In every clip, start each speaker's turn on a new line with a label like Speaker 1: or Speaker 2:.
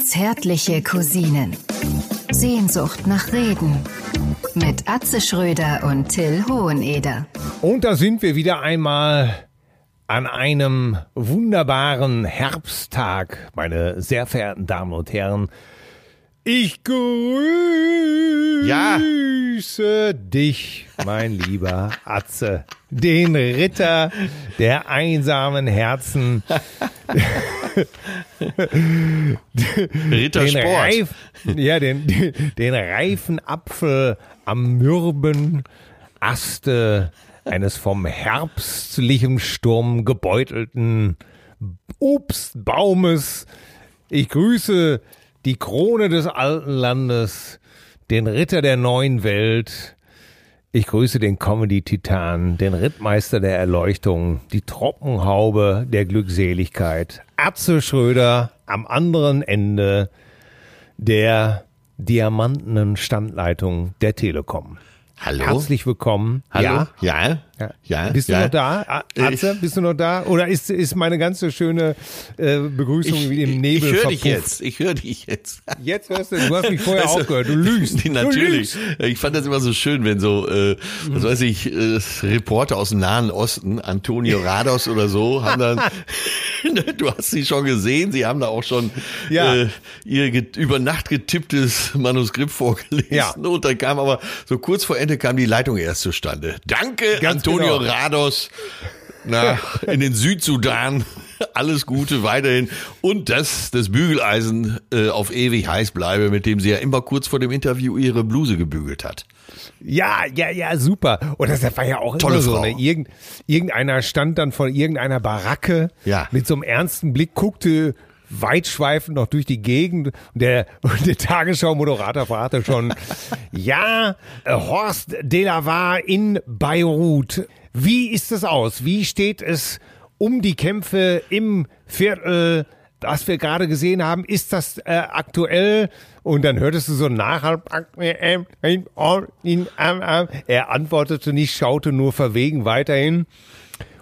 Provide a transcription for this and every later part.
Speaker 1: Zärtliche Cousinen. Sehnsucht nach Reden. Mit Atze Schröder und Till Hoheneder.
Speaker 2: Und da sind wir wieder einmal an einem wunderbaren Herbsttag, meine sehr verehrten Damen und Herren. Ich grüße
Speaker 3: Ja.
Speaker 2: dich, mein lieber Atze, den Ritter der einsamen Herzen, den,
Speaker 3: Rittersport.
Speaker 2: Reif, ja, den, den, den reifen Apfel am mürben Aste eines vom herbstlichem Sturm gebeutelten Obstbaumes. Ich grüße die Krone des alten Landes, den Ritter der neuen Welt. Ich grüße den Comedy-Titan, den Rittmeister der Erleuchtung, die Trockenhaube der Glückseligkeit. Atze Schröder am anderen Ende der diamantenen Standleitung der Telekom.
Speaker 3: Hallo?
Speaker 2: Herzlich willkommen.
Speaker 3: Hallo?
Speaker 2: Ja.
Speaker 3: Ja?
Speaker 2: Ja.
Speaker 3: Ja?
Speaker 2: Bist du
Speaker 3: ja.
Speaker 2: noch da? Atze, bist du noch da? Oder ist, ist meine ganze schöne äh, Begrüßung wie im Nebel
Speaker 3: ich höre dich jetzt. Ich höre dich jetzt.
Speaker 2: Jetzt hörst du, du hast mich vorher
Speaker 3: Weißt du,
Speaker 2: auch gehört. Du lügst.
Speaker 3: Die,
Speaker 2: Du
Speaker 3: natürlich.
Speaker 2: lügst.
Speaker 3: Ich fand das immer so schön, wenn so, äh, was weiß ich, äh, Reporter aus dem Nahen Osten, Antonio Rados oder so, haben dann, du hast sie schon gesehen, sie haben da auch schon
Speaker 2: Ja.
Speaker 3: äh, ihr über Nacht getipptes Manuskript vorgelesen.
Speaker 2: Ja.
Speaker 3: Und dann kam aber, so kurz vor Ende kam die Leitung erst zustande. Danke,
Speaker 2: Ganz
Speaker 3: Antonio
Speaker 2: genau.
Speaker 3: Rados. Nach, in den Südsudan. Alles Gute weiterhin. Und dass das Bügeleisen äh, auf ewig heiß bleibe, mit dem sie ja immer kurz vor dem Interview ihre Bluse gebügelt hat.
Speaker 2: Ja, ja, ja, super. Und das war ja auch
Speaker 3: Tolle
Speaker 2: immer so.
Speaker 3: Frau.
Speaker 2: Ne? Irgend, irgendeiner stand dann von irgendeiner Baracke
Speaker 3: Ja.
Speaker 2: mit so einem ernsten Blick, guckte weitschweifend noch durch die Gegend und der, und der Tagesschau-Moderator fragte schon, ja, äh, Horst Delavar in Beirut, wie ist es aus? Wie steht es um die Kämpfe im Viertel, das wir gerade gesehen haben? Ist das äh, aktuell? Und dann hörtest du so nachher, er antwortete nicht, schaute nur verwegen weiterhin.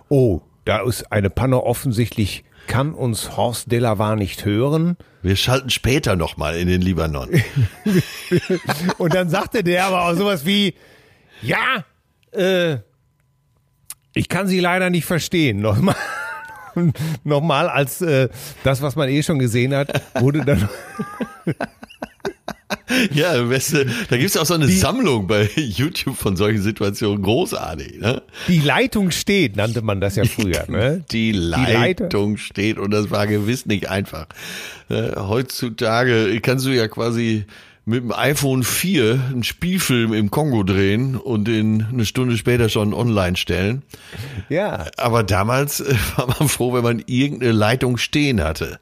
Speaker 2: Oh, da ist eine Panne offensichtlich, kann uns Horst Delavar nicht hören.
Speaker 3: Wir schalten später nochmal in den Libanon.
Speaker 2: Und dann sagte der aber auch sowas wie, ja, äh, ich kann sie leider nicht verstehen. Nochmal, nochmal als äh, das, was man eh schon gesehen hat, wurde dann
Speaker 3: ja, du, da gibt's auch so eine Sammlung bei YouTube von solchen Situationen. Großartig, ne?
Speaker 2: die Leitung steht, nannte man das ja früher. Ne?
Speaker 3: Die Leitung steht und das war gewiss nicht einfach. Äh, heutzutage kannst du ja quasi mit dem iPhone 4 einen Spielfilm im Kongo drehen und den eine Stunde später schon online stellen.
Speaker 2: Ja.
Speaker 3: Aber damals äh, war man froh, wenn man irgendeine Leitung stehen hatte.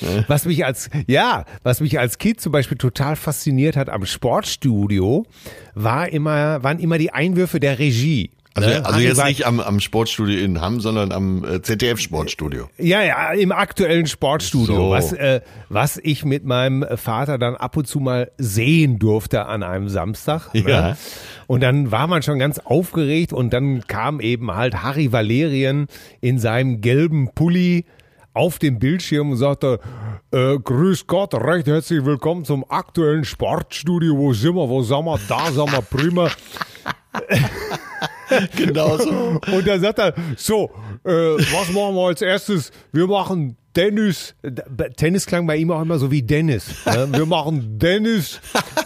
Speaker 2: Was mich als, ja, was mich als Kind zum Beispiel total fasziniert hat am Sportstudio, war immer, waren immer die Einwürfe der Regie.
Speaker 3: Also,
Speaker 2: Ne?
Speaker 3: also jetzt nicht am, am Sportstudio in Hamm, sondern am äh, ZDF-Sportstudio.
Speaker 2: Ja, ja, im aktuellen Sportstudio,
Speaker 3: So.
Speaker 2: was, äh, was ich mit meinem Vater dann ab und zu mal sehen durfte an einem Samstag. Ne?
Speaker 3: Ja.
Speaker 2: Und dann war man schon ganz aufgeregt und dann kam eben halt Harry Valerien in seinem gelben Pulli auf dem Bildschirm und sagte, äh, grüß Gott, recht herzlich willkommen zum aktuellen Sportstudio. Wo sind wir, wo sind wir, da sind wir, prima.
Speaker 3: Genau so.
Speaker 2: Und dann sagt er, so, äh, was machen wir als erstes? Wir machen Dennis, Tennis klang bei ihm auch immer so wie Dennis. Ne? Wir machen Dennis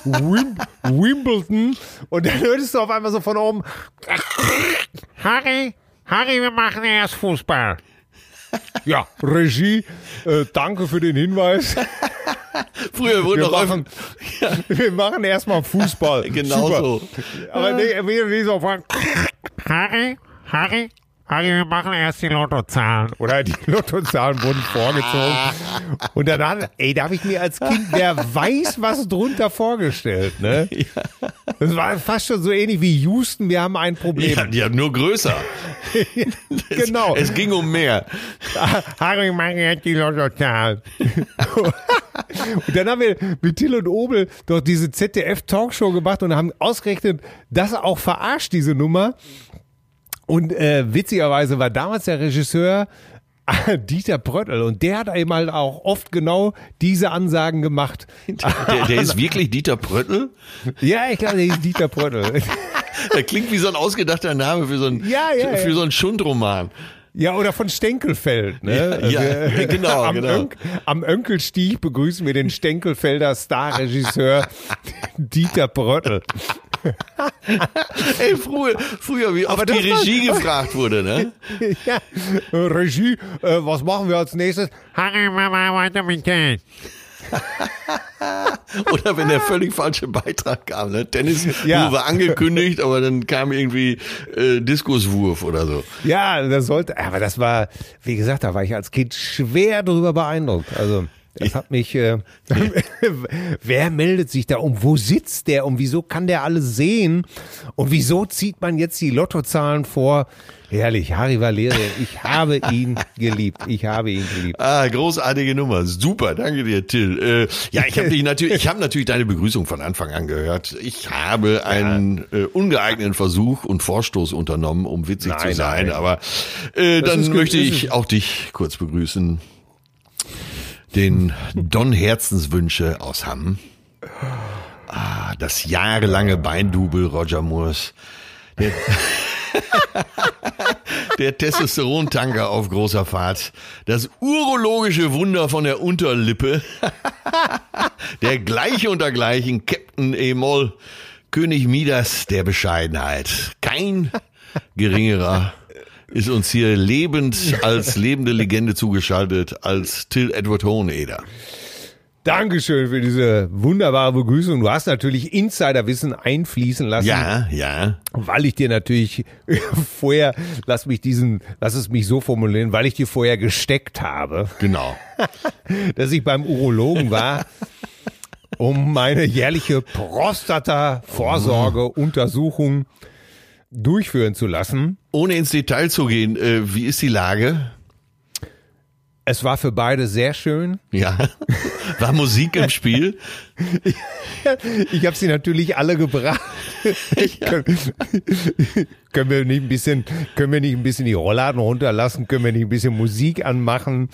Speaker 2: Wim, Wimbledon und dann hörtest du auf einmal so von oben, Harry, Harry, wir machen erst Fußball. Ja, Regie, äh, danke für den Hinweis.
Speaker 3: Früher wurde
Speaker 2: Wir
Speaker 3: noch
Speaker 2: machen, wir machen erstmal Fußball.
Speaker 3: Genau
Speaker 2: Super.
Speaker 3: so.
Speaker 2: Aber nee, wie, wie so von Harry, Harry, Harry, wir machen erst die Lottozahlen. Oder die Lottozahlen wurden vorgezogen. Und dann hat, ey, da habe ich mir als Kind, wer weiß, was drunter vorgestellt, ne? Das war fast schon so ähnlich wie Houston, wir haben ein Problem.
Speaker 3: Ja, ja, nur größer. Es,
Speaker 2: Genau.
Speaker 3: Es ging um mehr.
Speaker 2: Harry, wir machen jetzt die Lottozahlen. Und dann haben wir mit Till und Obel doch diese ZDF-Talkshow gemacht und haben ausgerechnet, das auch verarscht, diese Nummer. Und äh, witzigerweise war damals der Regisseur Dieter Bröttl. Und der hat eben halt auch oft genau diese Ansagen gemacht.
Speaker 3: Der, der ist wirklich Dieter Bröttl?
Speaker 2: Ja, ich glaube, der ist Dieter Bröttl.
Speaker 3: Der klingt wie so ein ausgedachter Name für so ein,
Speaker 2: Ja, ja,
Speaker 3: für
Speaker 2: ja.
Speaker 3: so einen Schundroman.
Speaker 2: Ja, oder von Stenkelfeld. Ne?
Speaker 3: Ja, ja,
Speaker 2: Wir-
Speaker 3: genau,
Speaker 2: am,
Speaker 3: genau.
Speaker 2: Önk, am Önkelstieg begrüßen wir den Stenkelfelder Starregisseur Dieter Bröttl.
Speaker 3: Ey, früher, früher wie oft die
Speaker 2: das war-
Speaker 3: Regie gefragt wurde, ne?
Speaker 2: ja. Regie, äh, was machen wir als nächstes?
Speaker 3: Oder wenn der völlig falsche Beitrag kam, ne? Tennis
Speaker 2: Ja.
Speaker 3: war angekündigt, aber dann kam irgendwie äh, Diskuswurf oder so.
Speaker 2: Ja, das sollte, aber das war, wie gesagt, da war ich als Kind schwer drüber beeindruckt. Also, das hat mich, äh, wer meldet sich da um? Wo sitzt der? Und wieso kann der alles sehen? Und wieso zieht man jetzt die Lottozahlen vor? Herrlich, Harry Valerian, ich habe ihn geliebt. Ich habe ihn geliebt.
Speaker 3: Ah, großartige Nummer. Super, danke dir, Till. Äh, ja, ich habe dich natürlich, ich habe natürlich deine Begrüßung von Anfang an gehört. Ich habe einen äh, ungeeigneten Versuch und Vorstoß unternommen, um witzig
Speaker 2: Nein,
Speaker 3: zu sein,
Speaker 2: nein.
Speaker 3: aber äh, dann möchte ich auch dich kurz begrüßen. Den Don Herzenswünsche aus Hamm. Ah, das jahrelange Beindubel Roger Moores. Der, der Testosterontanker auf großer Fahrt. Das urologische Wunder von der Unterlippe. der gleiche unter gleichen Captain Emol. König Midas der Bescheidenheit. Kein geringerer ist uns hier lebend als lebende Legende zugeschaltet als Till Edward Hoheneder.
Speaker 2: Dankeschön für diese wunderbare Begrüßung. Du hast natürlich Insiderwissen einfließen lassen.
Speaker 3: Ja, ja.
Speaker 2: Weil ich dir natürlich vorher, lass mich diesen, lass es mich so formulieren, weil ich dir vorher gesteckt habe,
Speaker 3: Genau.
Speaker 2: dass ich beim Urologen war, um meine jährliche Prostata-Vorsorge-Untersuchung durchführen zu lassen.
Speaker 3: Ohne ins Detail zu gehen, äh, wie ist die Lage?
Speaker 2: Es war für beide sehr schön.
Speaker 3: Ja. War Musik im Spiel?
Speaker 2: Ich habe sie natürlich alle gebracht. können, können wir nicht ein bisschen, können wir nicht ein bisschen die Rollladen runterlassen? Können wir nicht ein bisschen Musik anmachen?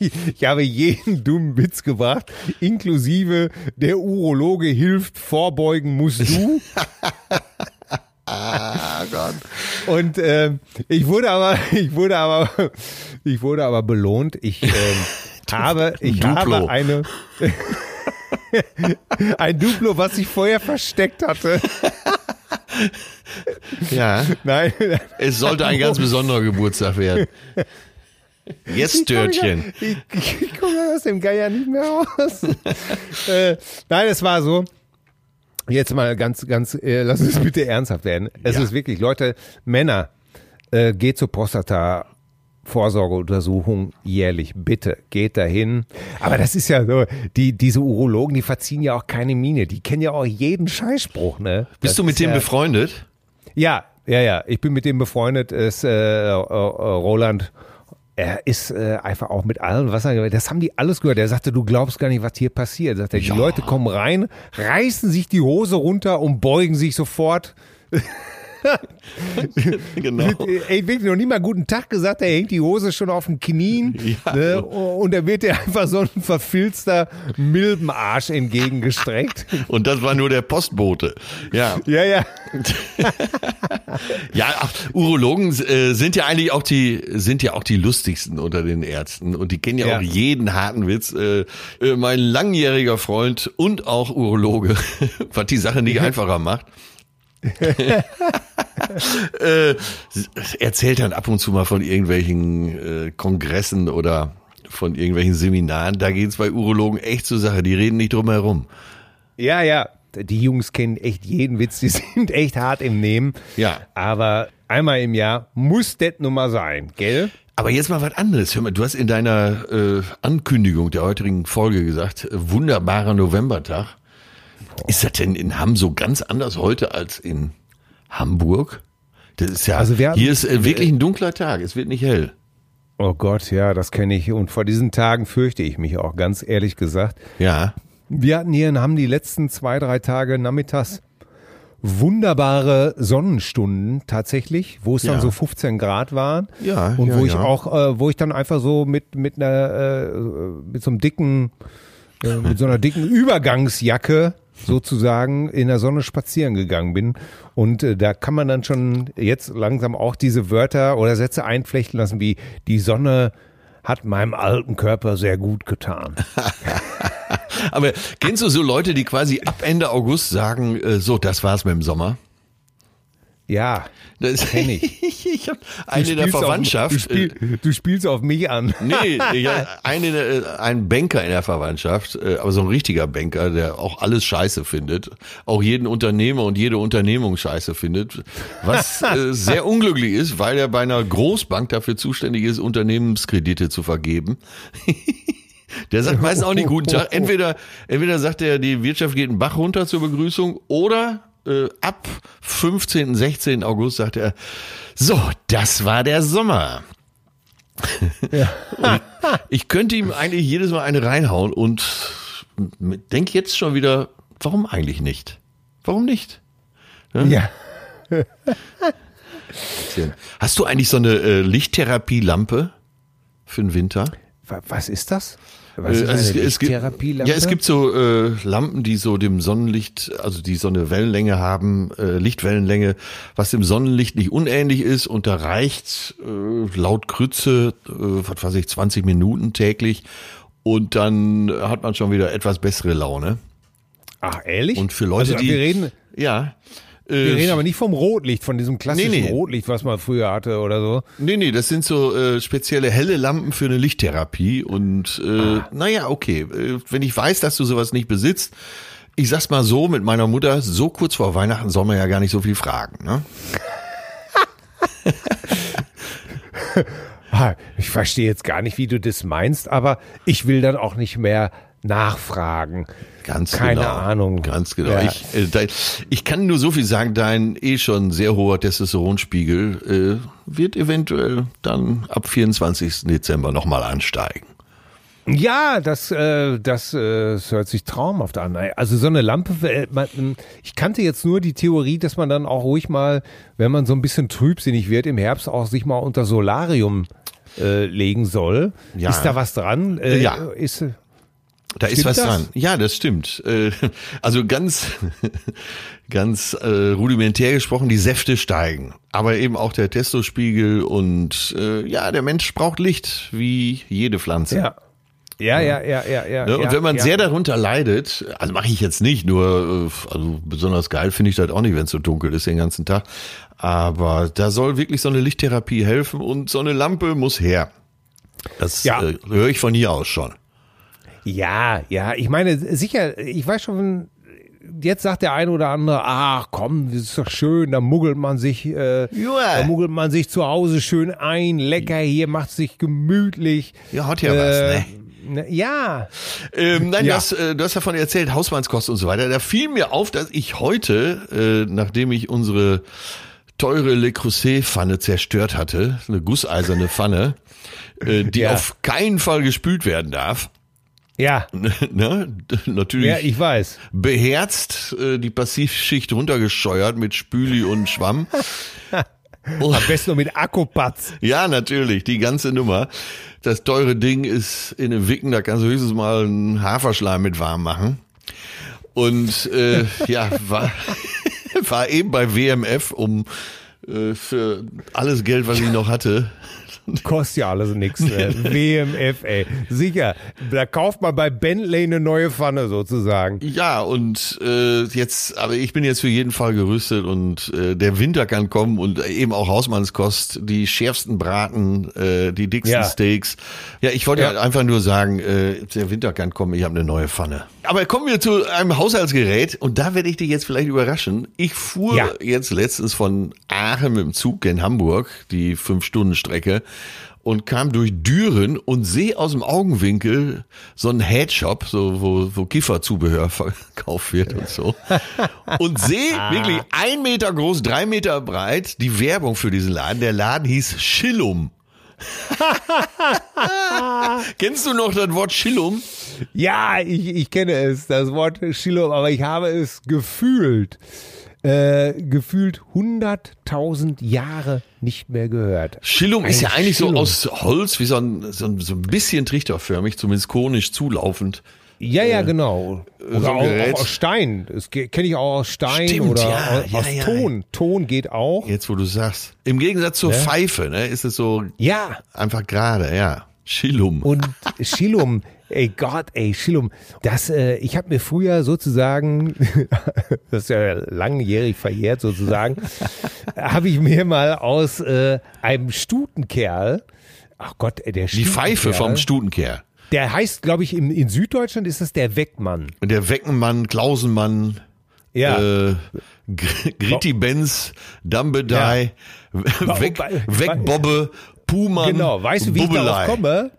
Speaker 2: Ich, ich habe jeden dummen Witz gebracht, inklusive der Urologe hilft, vorbeugen musst du.
Speaker 3: Ah Gott.
Speaker 2: Und ähm, ich wurde aber, ich wurde aber, ich wurde aber belohnt. Ich ähm, habe, ich
Speaker 3: Duplo.
Speaker 2: habe eine ein Duplo, was ich vorher versteckt hatte.
Speaker 3: Ja.
Speaker 2: Nein,
Speaker 3: Es sollte ein ganz besonderer Geburtstag werden. Jetzt, Törtchen.
Speaker 2: Ich, ich, ich komme aus dem Geier nicht mehr raus. äh, nein, es war so. Jetzt mal ganz, ganz, äh, lass uns bitte ernsthaft werden. Es
Speaker 3: Ja.
Speaker 2: ist wirklich, Leute, Männer, äh, geht zur Prostata. Vorsorgeuntersuchung jährlich. Bitte geht dahin. Aber das ist ja so, die, diese Urologen, die verziehen ja auch keine Miene. Die kennen ja auch jeden Scheißspruch, ne?
Speaker 3: Bist
Speaker 2: Das
Speaker 3: du mit dem
Speaker 2: ja,
Speaker 3: befreundet?
Speaker 2: Ja, ja, ja. Ich bin mit dem befreundet, ist äh, äh, Roland. Er ist äh, einfach auch mit allem, was er, das haben die alles gehört. Er sagte, du glaubst gar nicht, was hier passiert. Sagt er, die
Speaker 3: Ja.
Speaker 2: Leute kommen rein, reißen sich die Hose runter und beugen sich sofort.
Speaker 3: Genau.
Speaker 2: Ey, wirklich noch nie mal guten Tag gesagt, er hängt die Hose schon auf den Knien
Speaker 3: Ja.
Speaker 2: ne? und da wird dir einfach so ein verfilzter Milbenarsch entgegengestreckt.
Speaker 3: Und das war nur der Postbote. Ja.
Speaker 2: ja, ja.
Speaker 3: Ja, ach, Urologen äh, sind ja eigentlich auch die sind ja auch die lustigsten unter den Ärzten und die kennen ja,
Speaker 2: Ja.
Speaker 3: auch jeden harten Witz. Äh, äh, mein langjähriger Freund und auch Urologe, was die Sache nicht einfacher macht. äh, erzählt dann ab und zu mal von irgendwelchen äh, Kongressen oder von irgendwelchen Seminaren. Da geht's bei Urologen echt zur Sache. Die reden nicht drum herum.
Speaker 2: Ja, ja. Die Jungs kennen echt jeden Witz, die sind echt hart im Nehmen.
Speaker 3: Ja.
Speaker 2: Aber einmal im Jahr muss das nun mal sein, gell?
Speaker 3: Aber jetzt mal was anderes. Hör mal, du hast in deiner äh, Ankündigung der heutigen Folge gesagt, äh, wunderbarer Novembertag. Ist das denn in Hamm so ganz anders heute als in Hamburg? Das ist ja,
Speaker 2: Also hatten-
Speaker 3: hier ist äh, wirklich ein dunkler Tag. Es wird nicht hell.
Speaker 2: Oh Gott, ja, das kenne ich. Und vor diesen Tagen fürchte ich mich auch, ganz ehrlich gesagt.
Speaker 3: Ja.
Speaker 2: Wir hatten hier in Hamm die letzten zwei, drei Tage nachmittags wunderbare Sonnenstunden tatsächlich, wo es
Speaker 3: Ja.
Speaker 2: dann so 15 Grad waren.
Speaker 3: Ja,
Speaker 2: Und
Speaker 3: ja,
Speaker 2: wo ich
Speaker 3: ja.
Speaker 2: auch, äh, wo ich dann einfach so mit, mit einer, äh, mit so einem dicken, äh, mit so einer dicken Übergangsjacke sozusagen in der Sonne spazieren gegangen bin. Und äh, da kann man dann schon jetzt langsam auch diese Wörter oder Sätze einflechten lassen, wie die Sonne hat meinem alten Körper sehr gut getan.
Speaker 3: Aber kennst du so Leute, die quasi ab Ende August sagen, äh, so, das war's mit dem Sommer?
Speaker 2: Ja,
Speaker 3: Das
Speaker 2: kenn ich.
Speaker 3: ich habe
Speaker 2: Du
Speaker 3: eine der Verwandtschaft.
Speaker 2: Auf, du, spiel, du spielst auf mich an.
Speaker 3: Nee, ja, eine, der- ein Banker in der Verwandtschaft, äh, aber so ein richtiger Banker, der auch alles scheiße findet, auch jeden Unternehmer und jede Unternehmung scheiße findet, was äh, sehr unglücklich ist, weil er bei einer Großbank dafür zuständig ist, Unternehmenskredite zu vergeben. Der sagt meistens auch nicht guten Tag. Entweder, entweder sagt er, die Wirtschaft geht einen Bach runter zur Begrüßung oder äh, ab 15., 16. August sagt er, so, das war der Sommer. Ich könnte ihm eigentlich jedes Mal eine reinhauen und denke jetzt schon wieder, warum eigentlich nicht? Warum nicht?
Speaker 2: Ja.
Speaker 3: Hast du eigentlich so eine äh, Lichttherapielampe für den Winter?
Speaker 2: Wa- Was ist das? Was
Speaker 3: Äh,
Speaker 2: ist
Speaker 3: also
Speaker 2: eine
Speaker 3: es, es gibt, ja, es gibt so äh, Lampen, die so dem Sonnenlicht, also die so eine Wellenlänge haben, äh, Lichtwellenlänge, was dem Sonnenlicht nicht unähnlich ist und da reicht äh, laut Krütze, äh, was weiß ich, 20 Minuten täglich und dann hat man schon wieder etwas bessere Laune.
Speaker 2: Ach, ehrlich?
Speaker 3: Und für Leute,
Speaker 2: also,
Speaker 3: die
Speaker 2: Wir reden,
Speaker 3: ja,
Speaker 2: wir reden aber nicht vom Rotlicht, von diesem klassischen
Speaker 3: Nee, nee.
Speaker 2: Rotlicht, was man früher hatte oder so.
Speaker 3: Nee, nee, das sind so äh, spezielle helle Lampen für eine Lichttherapie. Und äh, naja, okay, äh, wenn ich weiß, dass du sowas nicht besitzt, ich sag's mal so, mit meiner Mutter, so kurz vor Weihnachten soll man ja gar nicht so viel fragen. Ne?
Speaker 2: Ich verstehe jetzt gar nicht, wie du das meinst, aber ich will dann auch nicht mehr nachfragen.
Speaker 3: Ganz
Speaker 2: Keine
Speaker 3: genau.
Speaker 2: Ahnung.
Speaker 3: Ganz genau.
Speaker 2: Ja.
Speaker 3: Ich, äh, dein, ich kann nur so viel sagen, dein eh schon sehr hoher Testosteronspiegel äh, wird eventuell dann ab 24. Dezember nochmal ansteigen.
Speaker 2: Ja, das, äh, das, äh, das hört sich traumhaft an. Also so eine Lampe, äh, ich kannte jetzt nur die Theorie, dass man dann auch ruhig mal, wenn man so ein bisschen trübsinnig wird, im Herbst auch sich mal unter Solarium äh, legen soll.
Speaker 3: Ja.
Speaker 2: Ist da was dran? Äh,
Speaker 3: Ja.
Speaker 2: Ist,
Speaker 3: Da ist
Speaker 2: Stimmt
Speaker 3: was
Speaker 2: das?
Speaker 3: dran. Ja, das stimmt. Äh, Also ganz, ganz äh, rudimentär gesprochen, die Säfte steigen. Aber eben auch der Testospiegel und äh, ja, der Mensch braucht Licht, wie jede Pflanze.
Speaker 2: ja. Ja, ja, ja, ja, ja.
Speaker 3: Ne? Und
Speaker 2: ja,
Speaker 3: wenn man
Speaker 2: ja.
Speaker 3: sehr darunter leidet, also mache ich jetzt nicht, nur also besonders geil finde ich das auch nicht, wenn es so dunkel ist den ganzen Tag. Aber da soll wirklich so eine Lichttherapie helfen und so eine Lampe muss her. Das
Speaker 2: Ja.
Speaker 3: äh, höre ich von hier aus schon.
Speaker 2: Ja, ja, ich meine, sicher, ich weiß schon, jetzt sagt der eine oder andere, ach komm, das ist doch schön, da muggelt man sich, äh,
Speaker 3: Ja.
Speaker 2: da muggelt man sich zu Hause schön ein, lecker hier, macht sich gemütlich.
Speaker 3: Ja, hat ja was, ne?
Speaker 2: ne? Ja,
Speaker 3: Ähm, nein,
Speaker 2: Ja.
Speaker 3: du, hast, äh, du hast davon erzählt, Hausmannskost und so weiter. Da fiel mir auf, dass ich heute, äh, nachdem ich unsere teure Le Creuset-Pfanne zerstört hatte, eine gusseiserne Pfanne, äh, die
Speaker 2: Ja.
Speaker 3: auf keinen Fall gespült werden darf,
Speaker 2: ja,
Speaker 3: ne? natürlich
Speaker 2: ja, ich weiß.
Speaker 3: beherzt äh, die Passivschicht runtergescheuert mit Spüli und Schwamm. Oh,
Speaker 2: Am besten noch mit Akkupatz.
Speaker 3: ja, natürlich, die ganze Nummer. Das teure Ding ist in den Wicken, da kannst du höchstens mal einen Haferschleim mit warm machen. Und äh, ja, war, war eben bei WMF, um äh, für alles Geld, was ich noch hatte,
Speaker 2: Kostet ja alles nichts. Ne? WMF, ey. Sicher, da kauft man bei Bentley eine neue Pfanne sozusagen.
Speaker 3: Ja, und äh, jetzt, aber ich bin jetzt für jeden Fall gerüstet und äh, der Winter kann kommen und eben auch Hausmannskost, die schärfsten Braten, äh, die dicksten
Speaker 2: Ja.
Speaker 3: Steaks. Ja, ich wollte
Speaker 2: Ja.
Speaker 3: halt einfach nur sagen, äh, der Winter kann kommen, ich habe eine neue Pfanne. Aber kommen wir zu einem Haushaltsgerät und da werde ich dich jetzt vielleicht überraschen. Ich fuhr
Speaker 2: Ja.
Speaker 3: jetzt letztens von Aachen mit dem Zug in Hamburg, die Fünf-Stunden-Strecke, und kam durch Düren und sehe aus dem Augenwinkel so einen Headshop, so wo, wo Kifferzubehör verkauft wird und so. Und sehe wirklich ein Meter groß, drei Meter breit die Werbung für diesen Laden. Der Laden hieß Schillum. Kennst du noch das Wort Schillum?
Speaker 2: Ja, ich, ich kenne es, das Wort Schillum, aber ich habe es gefühlt. äh, gefühlt 100.000 Jahre nicht mehr gehört.
Speaker 3: Schillum ist
Speaker 2: Ein
Speaker 3: ja eigentlich
Speaker 2: Schillum.
Speaker 3: so aus Holz, wie so ein, so ein, so ein bisschen trichterförmig, zumindest konisch zulaufend.
Speaker 2: Ja, ja, genau.
Speaker 3: so
Speaker 2: Oder auch, auch aus Stein. Das kenne ich auch aus Stein
Speaker 3: Stimmt,
Speaker 2: oder
Speaker 3: ja,
Speaker 2: aus,
Speaker 3: ja, ja.
Speaker 2: Ton. Ton geht auch.
Speaker 3: Jetzt, wo du sagst. Im Gegensatz zur Pfeife, ne, ist es so
Speaker 2: Ja,
Speaker 3: einfach gerade, ja. Schillum.
Speaker 2: und Schillum, ey Gott, ey Schillum, das, äh, ich habe mir früher sozusagen, das ist ja langjährig verjährt sozusagen, habe ich mir mal aus äh, einem Stutenkerl, ach Gott, ey, der
Speaker 3: die Pfeife vom Stutenkehr.
Speaker 2: Der heißt, glaube ich, in, in Süddeutschland ist das der Weckmann.
Speaker 3: Der Weckenmann, Klausenmann,
Speaker 2: Ja.
Speaker 3: äh, Gr- Gritti Benz, Dambedei, Weg,
Speaker 2: Wobei-
Speaker 3: Wegbobbe, Puhmann,
Speaker 2: Genau, weißt du, wie ich
Speaker 3: Bubbelei.
Speaker 2: darauf komme?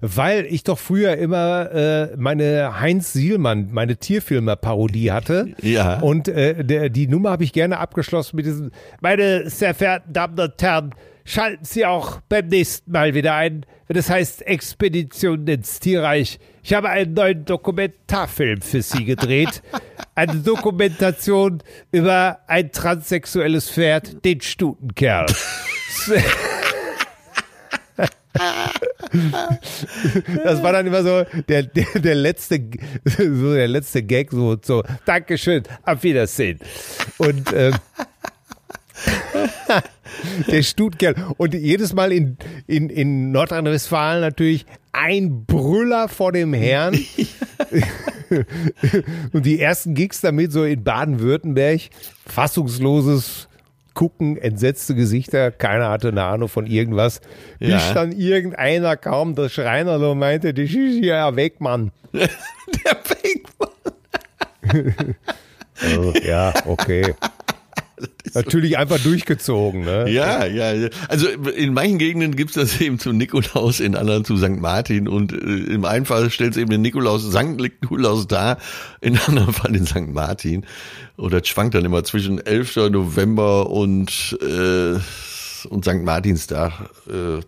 Speaker 2: Weil ich doch früher immer äh, meine Heinz Sielmann, meine Tierfilmer-Parodie hatte.
Speaker 3: Ja.
Speaker 2: Und äh, der, die Nummer habe ich gerne abgeschlossen mit diesem, meine sehr verehrten Damen und Herren, schalten Sie auch beim nächsten Mal wieder ein, wenn es heißt Expedition ins Tierreich. Ich habe einen neuen Dokumentarfilm für Sie gedreht. Eine Dokumentation über ein transsexuelles Pferd, den Stutenkerl. Das war dann immer so der, der, der letzte, so der letzte Gag, so, so, Dankeschön, auf Wiedersehen. Und, ähm, der Stutkerl. Und jedes Mal in, in, in Nordrhein-Westfalen natürlich ein Brüller vor dem Herrn. Und die ersten Gigs damit so in Baden-Württemberg, fassungsloses Gucken, entsetzte Gesichter, keiner hatte eine Ahnung von irgendwas, bis
Speaker 3: Ja.
Speaker 2: dann irgendeiner kam, der Schreiner so meinte, das ist ja weg, Mann.
Speaker 3: Der Weckmann.
Speaker 2: Also, ja, okay. Natürlich einfach durchgezogen, ne?
Speaker 3: Ja, ja. ja. Also in manchen Gegenden gibt's das eben zum Nikolaus, in anderen zu St. Martin und äh, im einen Fall stellt eben den Nikolaus, St. Nikolaus dar, in anderen Fall den St. Martin. Oder das schwankt dann immer zwischen 11. November und, äh, und St. Martinstag. Äh,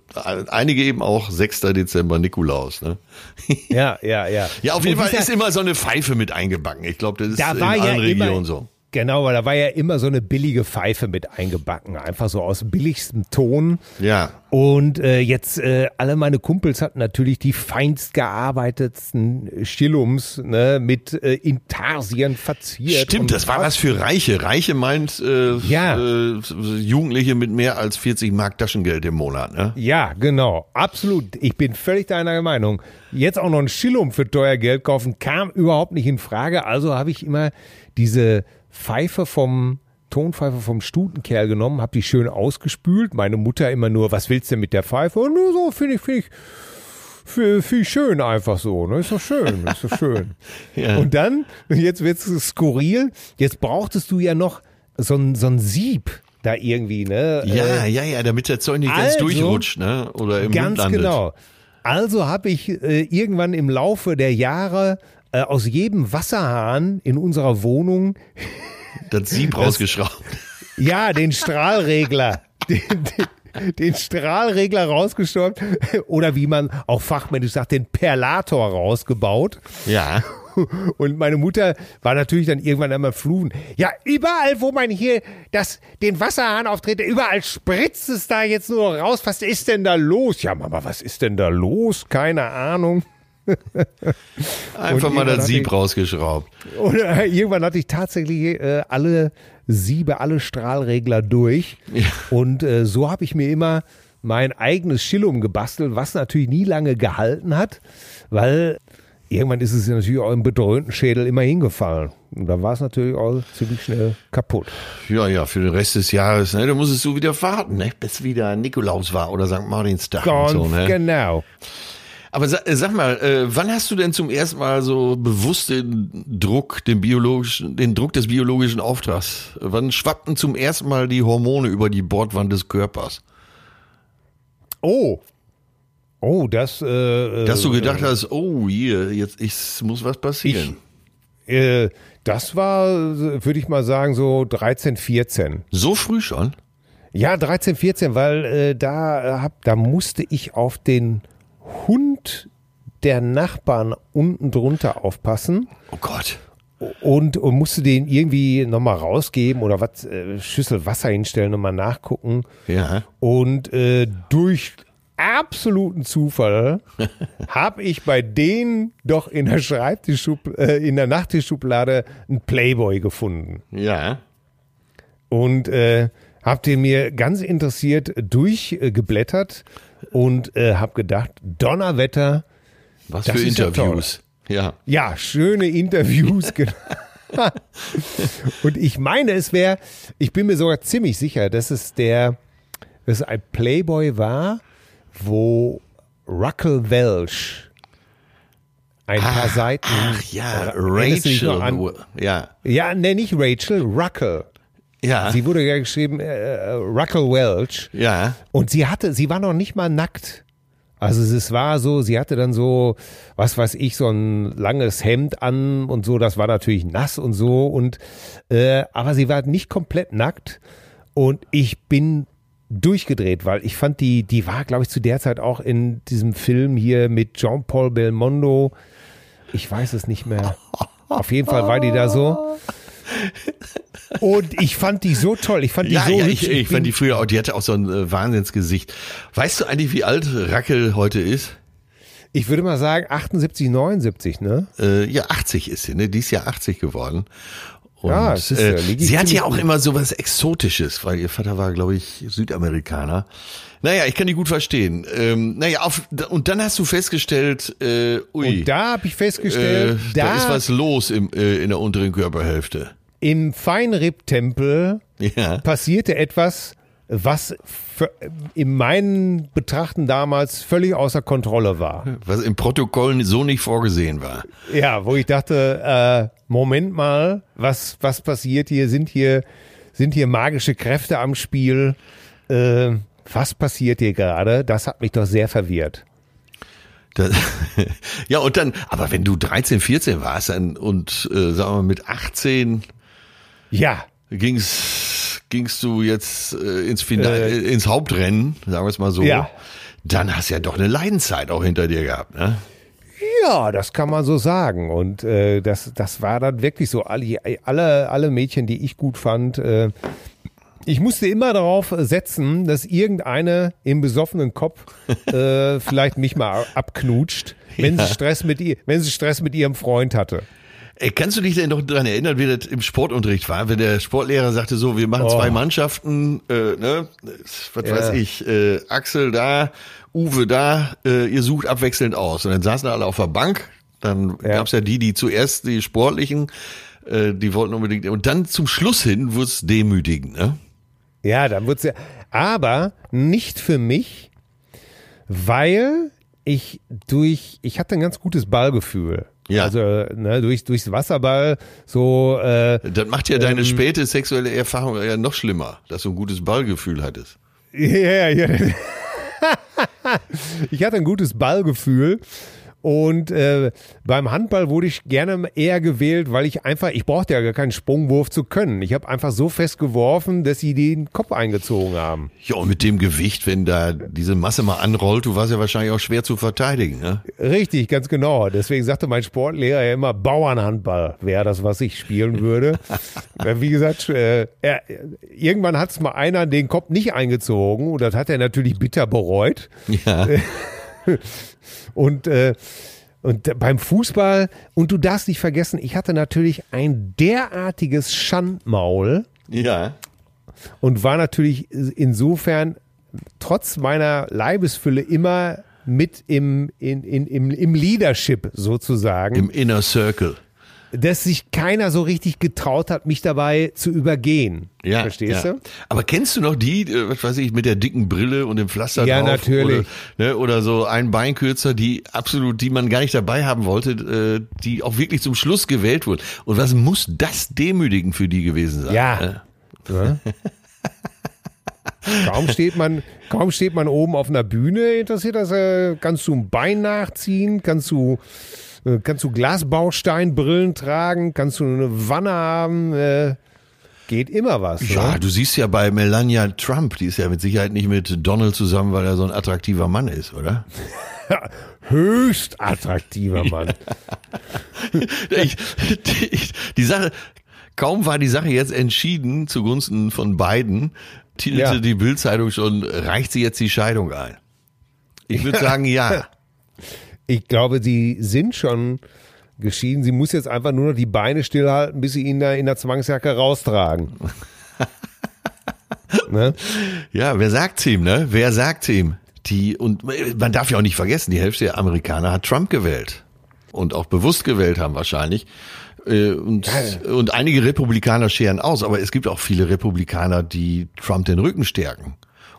Speaker 3: einige eben auch 6. Dezember Nikolaus. Ne?
Speaker 2: Ja, ja, ja.
Speaker 3: Ja, auf jeden Fall ist immer so eine Pfeife mit eingebacken. Ich glaube, das ist
Speaker 2: Da
Speaker 3: in
Speaker 2: war ja
Speaker 3: allen Regionen so.
Speaker 2: Genau, weil da war ja immer so eine billige Pfeife mit eingebacken, einfach so aus billigstem Ton.
Speaker 3: Ja.
Speaker 2: Und äh, jetzt äh, alle meine Kumpels hatten natürlich die feinst gearbeiteten Stillums ne, mit äh, Intarsien verziert.
Speaker 3: Stimmt, das war was für Reiche. Reiche meint äh,
Speaker 2: Ja.
Speaker 3: äh, Jugendliche mit mehr als 40 Mark Taschengeld im Monat. Ne?
Speaker 2: Ja, genau, absolut. Ich bin völlig deiner Meinung. Jetzt auch noch ein Schillum für teuer Geld kaufen, kam überhaupt nicht in Frage. Also habe ich immer diese Pfeife vom Tonpfeife vom Stutenkerl genommen, habe die schön ausgespült. Meine Mutter immer nur, was willst du denn mit der Pfeife? Und nur so, finde ich, finde ich, ich schön einfach so. Ne? Ist doch schön, ist doch schön.
Speaker 3: Ja.
Speaker 2: Und dann, jetzt wird's skurril, jetzt brauchtest du ja noch so ein, so ein Sieb da irgendwie, ne?
Speaker 3: Ja, ja, ja, damit der Zeug nicht ganz
Speaker 2: also-
Speaker 3: durchrutscht, ne? Oder im Mund
Speaker 2: Ganz
Speaker 3: landet.
Speaker 2: genau. Also habe ich äh, irgendwann im Laufe der Jahre äh, aus jedem Wasserhahn in unserer Wohnung
Speaker 3: Das Sieb rausgeschraubt.
Speaker 2: ja den Strahlregler, den, den, den Strahlregler rausgestorben oder wie man auch fachmännisch sagt, den Perlator rausgebaut.
Speaker 3: Ja.
Speaker 2: Und meine Mutter war natürlich dann irgendwann einmal fluchen. Ja, überall, wo man hier das, den Wasserhahn auftritt, überall spritzt es da jetzt nur raus. Was ist denn da los? Ja, Mama, was ist denn da los? Keine Ahnung.
Speaker 3: Einfach mal das Sieb
Speaker 2: hatte
Speaker 3: rausgeschraubt.
Speaker 2: Und äh, irgendwann hatte ich tatsächlich äh, alle Siebe, alle Strahlregler durch.
Speaker 3: Ja.
Speaker 2: Und äh, so habe ich mir immer mein eigenes Schillum gebastelt, was natürlich nie lange gehalten hat, weil irgendwann ist es ja natürlich auch im bedröhnten Schädel immer hingefallen. Und da war es natürlich auch ziemlich schnell kaputt.
Speaker 3: Ja, ja, für den Rest des Jahres, ne? Da musstest du wieder warten, ne? Bis wieder Nikolaus war oder St. Martinstag
Speaker 2: Ganz
Speaker 3: und so, ne?
Speaker 2: genau.
Speaker 3: Aber sa sag mal, äh, wann hast du denn zum ersten Mal so bewusst den Druck, den biologischen, den Druck des biologischen Auftrags? Wann schwappten zum ersten Mal die Hormone über die Bordwand des Körpers?
Speaker 2: Oh. Oh, das. Äh,
Speaker 3: Dass du gedacht hast, oh, hier, jetzt ich, muss was passieren.
Speaker 2: äh, das war, würde ich mal sagen, so 13, 14.
Speaker 3: so früh schon?
Speaker 2: Ja, 13, 14, weil äh, da, äh, hab, da musste ich auf den Hund der Nachbarn unten drunter aufpassen.
Speaker 3: Oh Gott.
Speaker 2: und, und musste den irgendwie nochmal rausgeben oder was, äh, Schüssel Wasser hinstellen und mal nachgucken.
Speaker 3: Ja.
Speaker 2: Und äh, durch absoluten Zufall habe ich bei denen doch in der Schreibtischschub, äh, in der Nachttischschublade einen Playboy gefunden.
Speaker 3: Ja.
Speaker 2: Und äh, hab den mir ganz interessiert durchgeblättert und äh, hab gedacht, Donnerwetter,
Speaker 3: Was für Interviews. Ja.
Speaker 2: ja, schöne Interviews. genau. und ich meine, es wäre, ich bin mir sogar ziemlich sicher, dass es der, dass es ein Playboy war, wo Ruckel Welch ein paar Seiten.
Speaker 3: Ach ja, Rachel.
Speaker 2: an-
Speaker 3: Ja.
Speaker 2: Ja, ne, nicht Rachel, Ruckel.
Speaker 3: Ja.
Speaker 2: Sie wurde ja geschrieben, äh, Ruckel Welch.
Speaker 3: ja.
Speaker 2: Und sie hatte, sie war noch nicht mal nackt. Also es war so, sie hatte dann so, was weiß ich, so ein langes Hemd an und so, das war natürlich nass und so und äh, aber sie war nicht komplett nackt und ich bin durchgedreht, weil ich fand die, die war, glaube ich, zu der Zeit auch in diesem Film hier mit Jean-Paul Belmondo. Ich weiß es nicht mehr. Auf jeden Fall war die da so. Und ich fand die so toll. Ich fand die
Speaker 3: Ja,
Speaker 2: so
Speaker 3: ja, ich, ich
Speaker 2: bin-
Speaker 3: fand die früher auch, die hatte auch so ein äh, Wahnsinnsgesicht. Weißt du eigentlich, wie alt Rackel heute ist?
Speaker 2: Ich würde mal sagen 78, 79, ne?
Speaker 3: Äh, ja, 80 ist sie, ne? Die ist ja 80 geworden. Und,
Speaker 2: Ja, ist,
Speaker 3: äh,
Speaker 2: äh, ich
Speaker 3: sie hat ja auch
Speaker 2: gut.
Speaker 3: immer so was Exotisches, weil ihr Vater war, glaube ich, Südamerikaner. Naja, ich kann die gut verstehen. Ähm, naja, auf, und dann hast du festgestellt, äh, ui,
Speaker 2: Und da habe ich
Speaker 3: äh,
Speaker 2: festgestellt,
Speaker 3: da,
Speaker 2: da,
Speaker 3: ist was los im, äh, in der unteren Körperhälfte.
Speaker 2: Im Feinripp-Tempel
Speaker 3: Ja.
Speaker 2: passierte etwas, was für, in meinen Betrachten damals völlig außer Kontrolle war.
Speaker 3: Was im Protokoll so nicht vorgesehen war.
Speaker 2: Ja, wo ich dachte, äh, Moment mal, was, was passiert hier? Sind hier, sind hier magische Kräfte am Spiel? Äh, was passiert hier gerade? Das hat mich doch sehr verwirrt.
Speaker 3: Das, ja, und dann, aber wenn du 13, 14 warst dann, und äh, sagen wir mal mit 18
Speaker 2: Ja,
Speaker 3: ging's, gingst du jetzt äh, ins, Finale, äh, ins Hauptrennen, sagen wir es mal so.
Speaker 2: Ja.
Speaker 3: Dann hast du ja doch eine Leidenszeit auch hinter dir gehabt, ne?
Speaker 2: Ja, das kann man so sagen. Und äh, das, das war dann wirklich so. Alle, alle, alle Mädchen, die ich gut fand, äh, ich musste immer darauf setzen, dass irgendeine im besoffenen Kopf äh, vielleicht mich mal abknutscht, wenn sie Stress mit ihr, wenn sie Stress mit ihrem Freund hatte.
Speaker 3: Ey, kannst du dich denn noch daran erinnern, wie das im Sportunterricht war, wenn der Sportlehrer sagte so, wir machen
Speaker 2: Oh.
Speaker 3: zwei Mannschaften, äh, ne, was
Speaker 2: Ja.
Speaker 3: weiß ich, äh, Axel da, Uwe da, äh, ihr sucht abwechselnd aus. Und dann saßen alle auf der Bank, dann
Speaker 2: Ja.
Speaker 3: gab's ja die, die zuerst die Sportlichen, äh, die wollten unbedingt, und dann zum Schluss hin wurde es demütigend, ne?
Speaker 2: Ja, dann wird's ja. Aber nicht für mich, weil ich durch, ich hatte ein ganz gutes Ballgefühl.
Speaker 3: Ja.
Speaker 2: Also ne, durch, durchs Wasserball so äh,
Speaker 3: Das macht ja deine
Speaker 2: Ähm.
Speaker 3: späte sexuelle Erfahrung ja noch schlimmer, dass du ein gutes Ballgefühl hattest.
Speaker 2: Ja, ja. ich hatte ein gutes Ballgefühl. Und äh, beim Handball wurde ich gerne eher gewählt, weil ich einfach, ich brauchte ja gar keinen Sprungwurf zu können. Ich habe einfach so fest geworfen, dass sie den Kopf eingezogen haben.
Speaker 3: Ja, und mit dem Gewicht, wenn da diese Masse mal anrollt, du warst ja wahrscheinlich auch schwer zu verteidigen, ne?
Speaker 2: Richtig, ganz genau. Deswegen sagte mein Sportlehrer ja immer, Bauernhandball wäre das, was ich spielen würde. Weil, Wie gesagt, äh, er, irgendwann hat es mal einer den Kopf nicht eingezogen und das hat er natürlich bitter bereut.
Speaker 3: Ja.
Speaker 2: Und, äh, und beim Fußball, und du darfst nicht vergessen, ich hatte natürlich ein derartiges Schandmaul
Speaker 3: Ja.
Speaker 2: und war natürlich insofern trotz meiner Leibesfülle immer mit im, in, in, im, im Leadership sozusagen,
Speaker 3: Im Inner Circle.
Speaker 2: Dass sich keiner so richtig getraut hat, mich dabei zu übergehen.
Speaker 3: Ja.
Speaker 2: Verstehst
Speaker 3: ja.
Speaker 2: du?
Speaker 3: Aber kennst du noch die, äh, was weiß ich, mit der dicken Brille und dem Pflaster
Speaker 2: Ja,
Speaker 3: drauf?
Speaker 2: natürlich.
Speaker 3: Oder, ne, oder so ein Beinkürzer, die absolut, die man gar nicht dabei haben wollte, äh, die auch wirklich zum Schluss gewählt wurde. Und was muss das demütigend für die gewesen sein?
Speaker 2: Ja.
Speaker 3: ne?
Speaker 2: Ja. kaum steht man, kaum steht man oben auf einer Bühne, interessiert das, äh, kannst du ein Bein nachziehen, kannst du, kannst du Glasbausteinbrillen tragen, kannst du eine Wanne haben, äh, geht immer was.
Speaker 3: Ja,
Speaker 2: Ne?
Speaker 3: du siehst ja bei Melania Trump, die ist ja mit Sicherheit nicht mit Donald zusammen, weil er so ein attraktiver Mann ist, oder?
Speaker 2: Höchst attraktiver Mann.
Speaker 3: ich, die, die Sache, kaum war die Sache jetzt entschieden zugunsten von beiden, titelte
Speaker 2: Ja.
Speaker 3: die Bildzeitung schon, reicht sie jetzt die Scheidung ein? Ich würde sagen, ja.
Speaker 2: Ich glaube, sie sind schon geschieden. Sie muss jetzt einfach nur noch die Beine stillhalten, bis sie ihn da in der Zwangsjacke raustragen. ne?
Speaker 3: Ja, wer sagt's ihm, ne? Wer sagt's ihm? Die, und man darf ja auch nicht vergessen, die Hälfte der Amerikaner hat Trump gewählt. Und auch bewusst gewählt haben wahrscheinlich. Äh, Und, und einige Republikaner scheren aus, aber es gibt auch viele Republikaner, die Trump den Rücken stärken.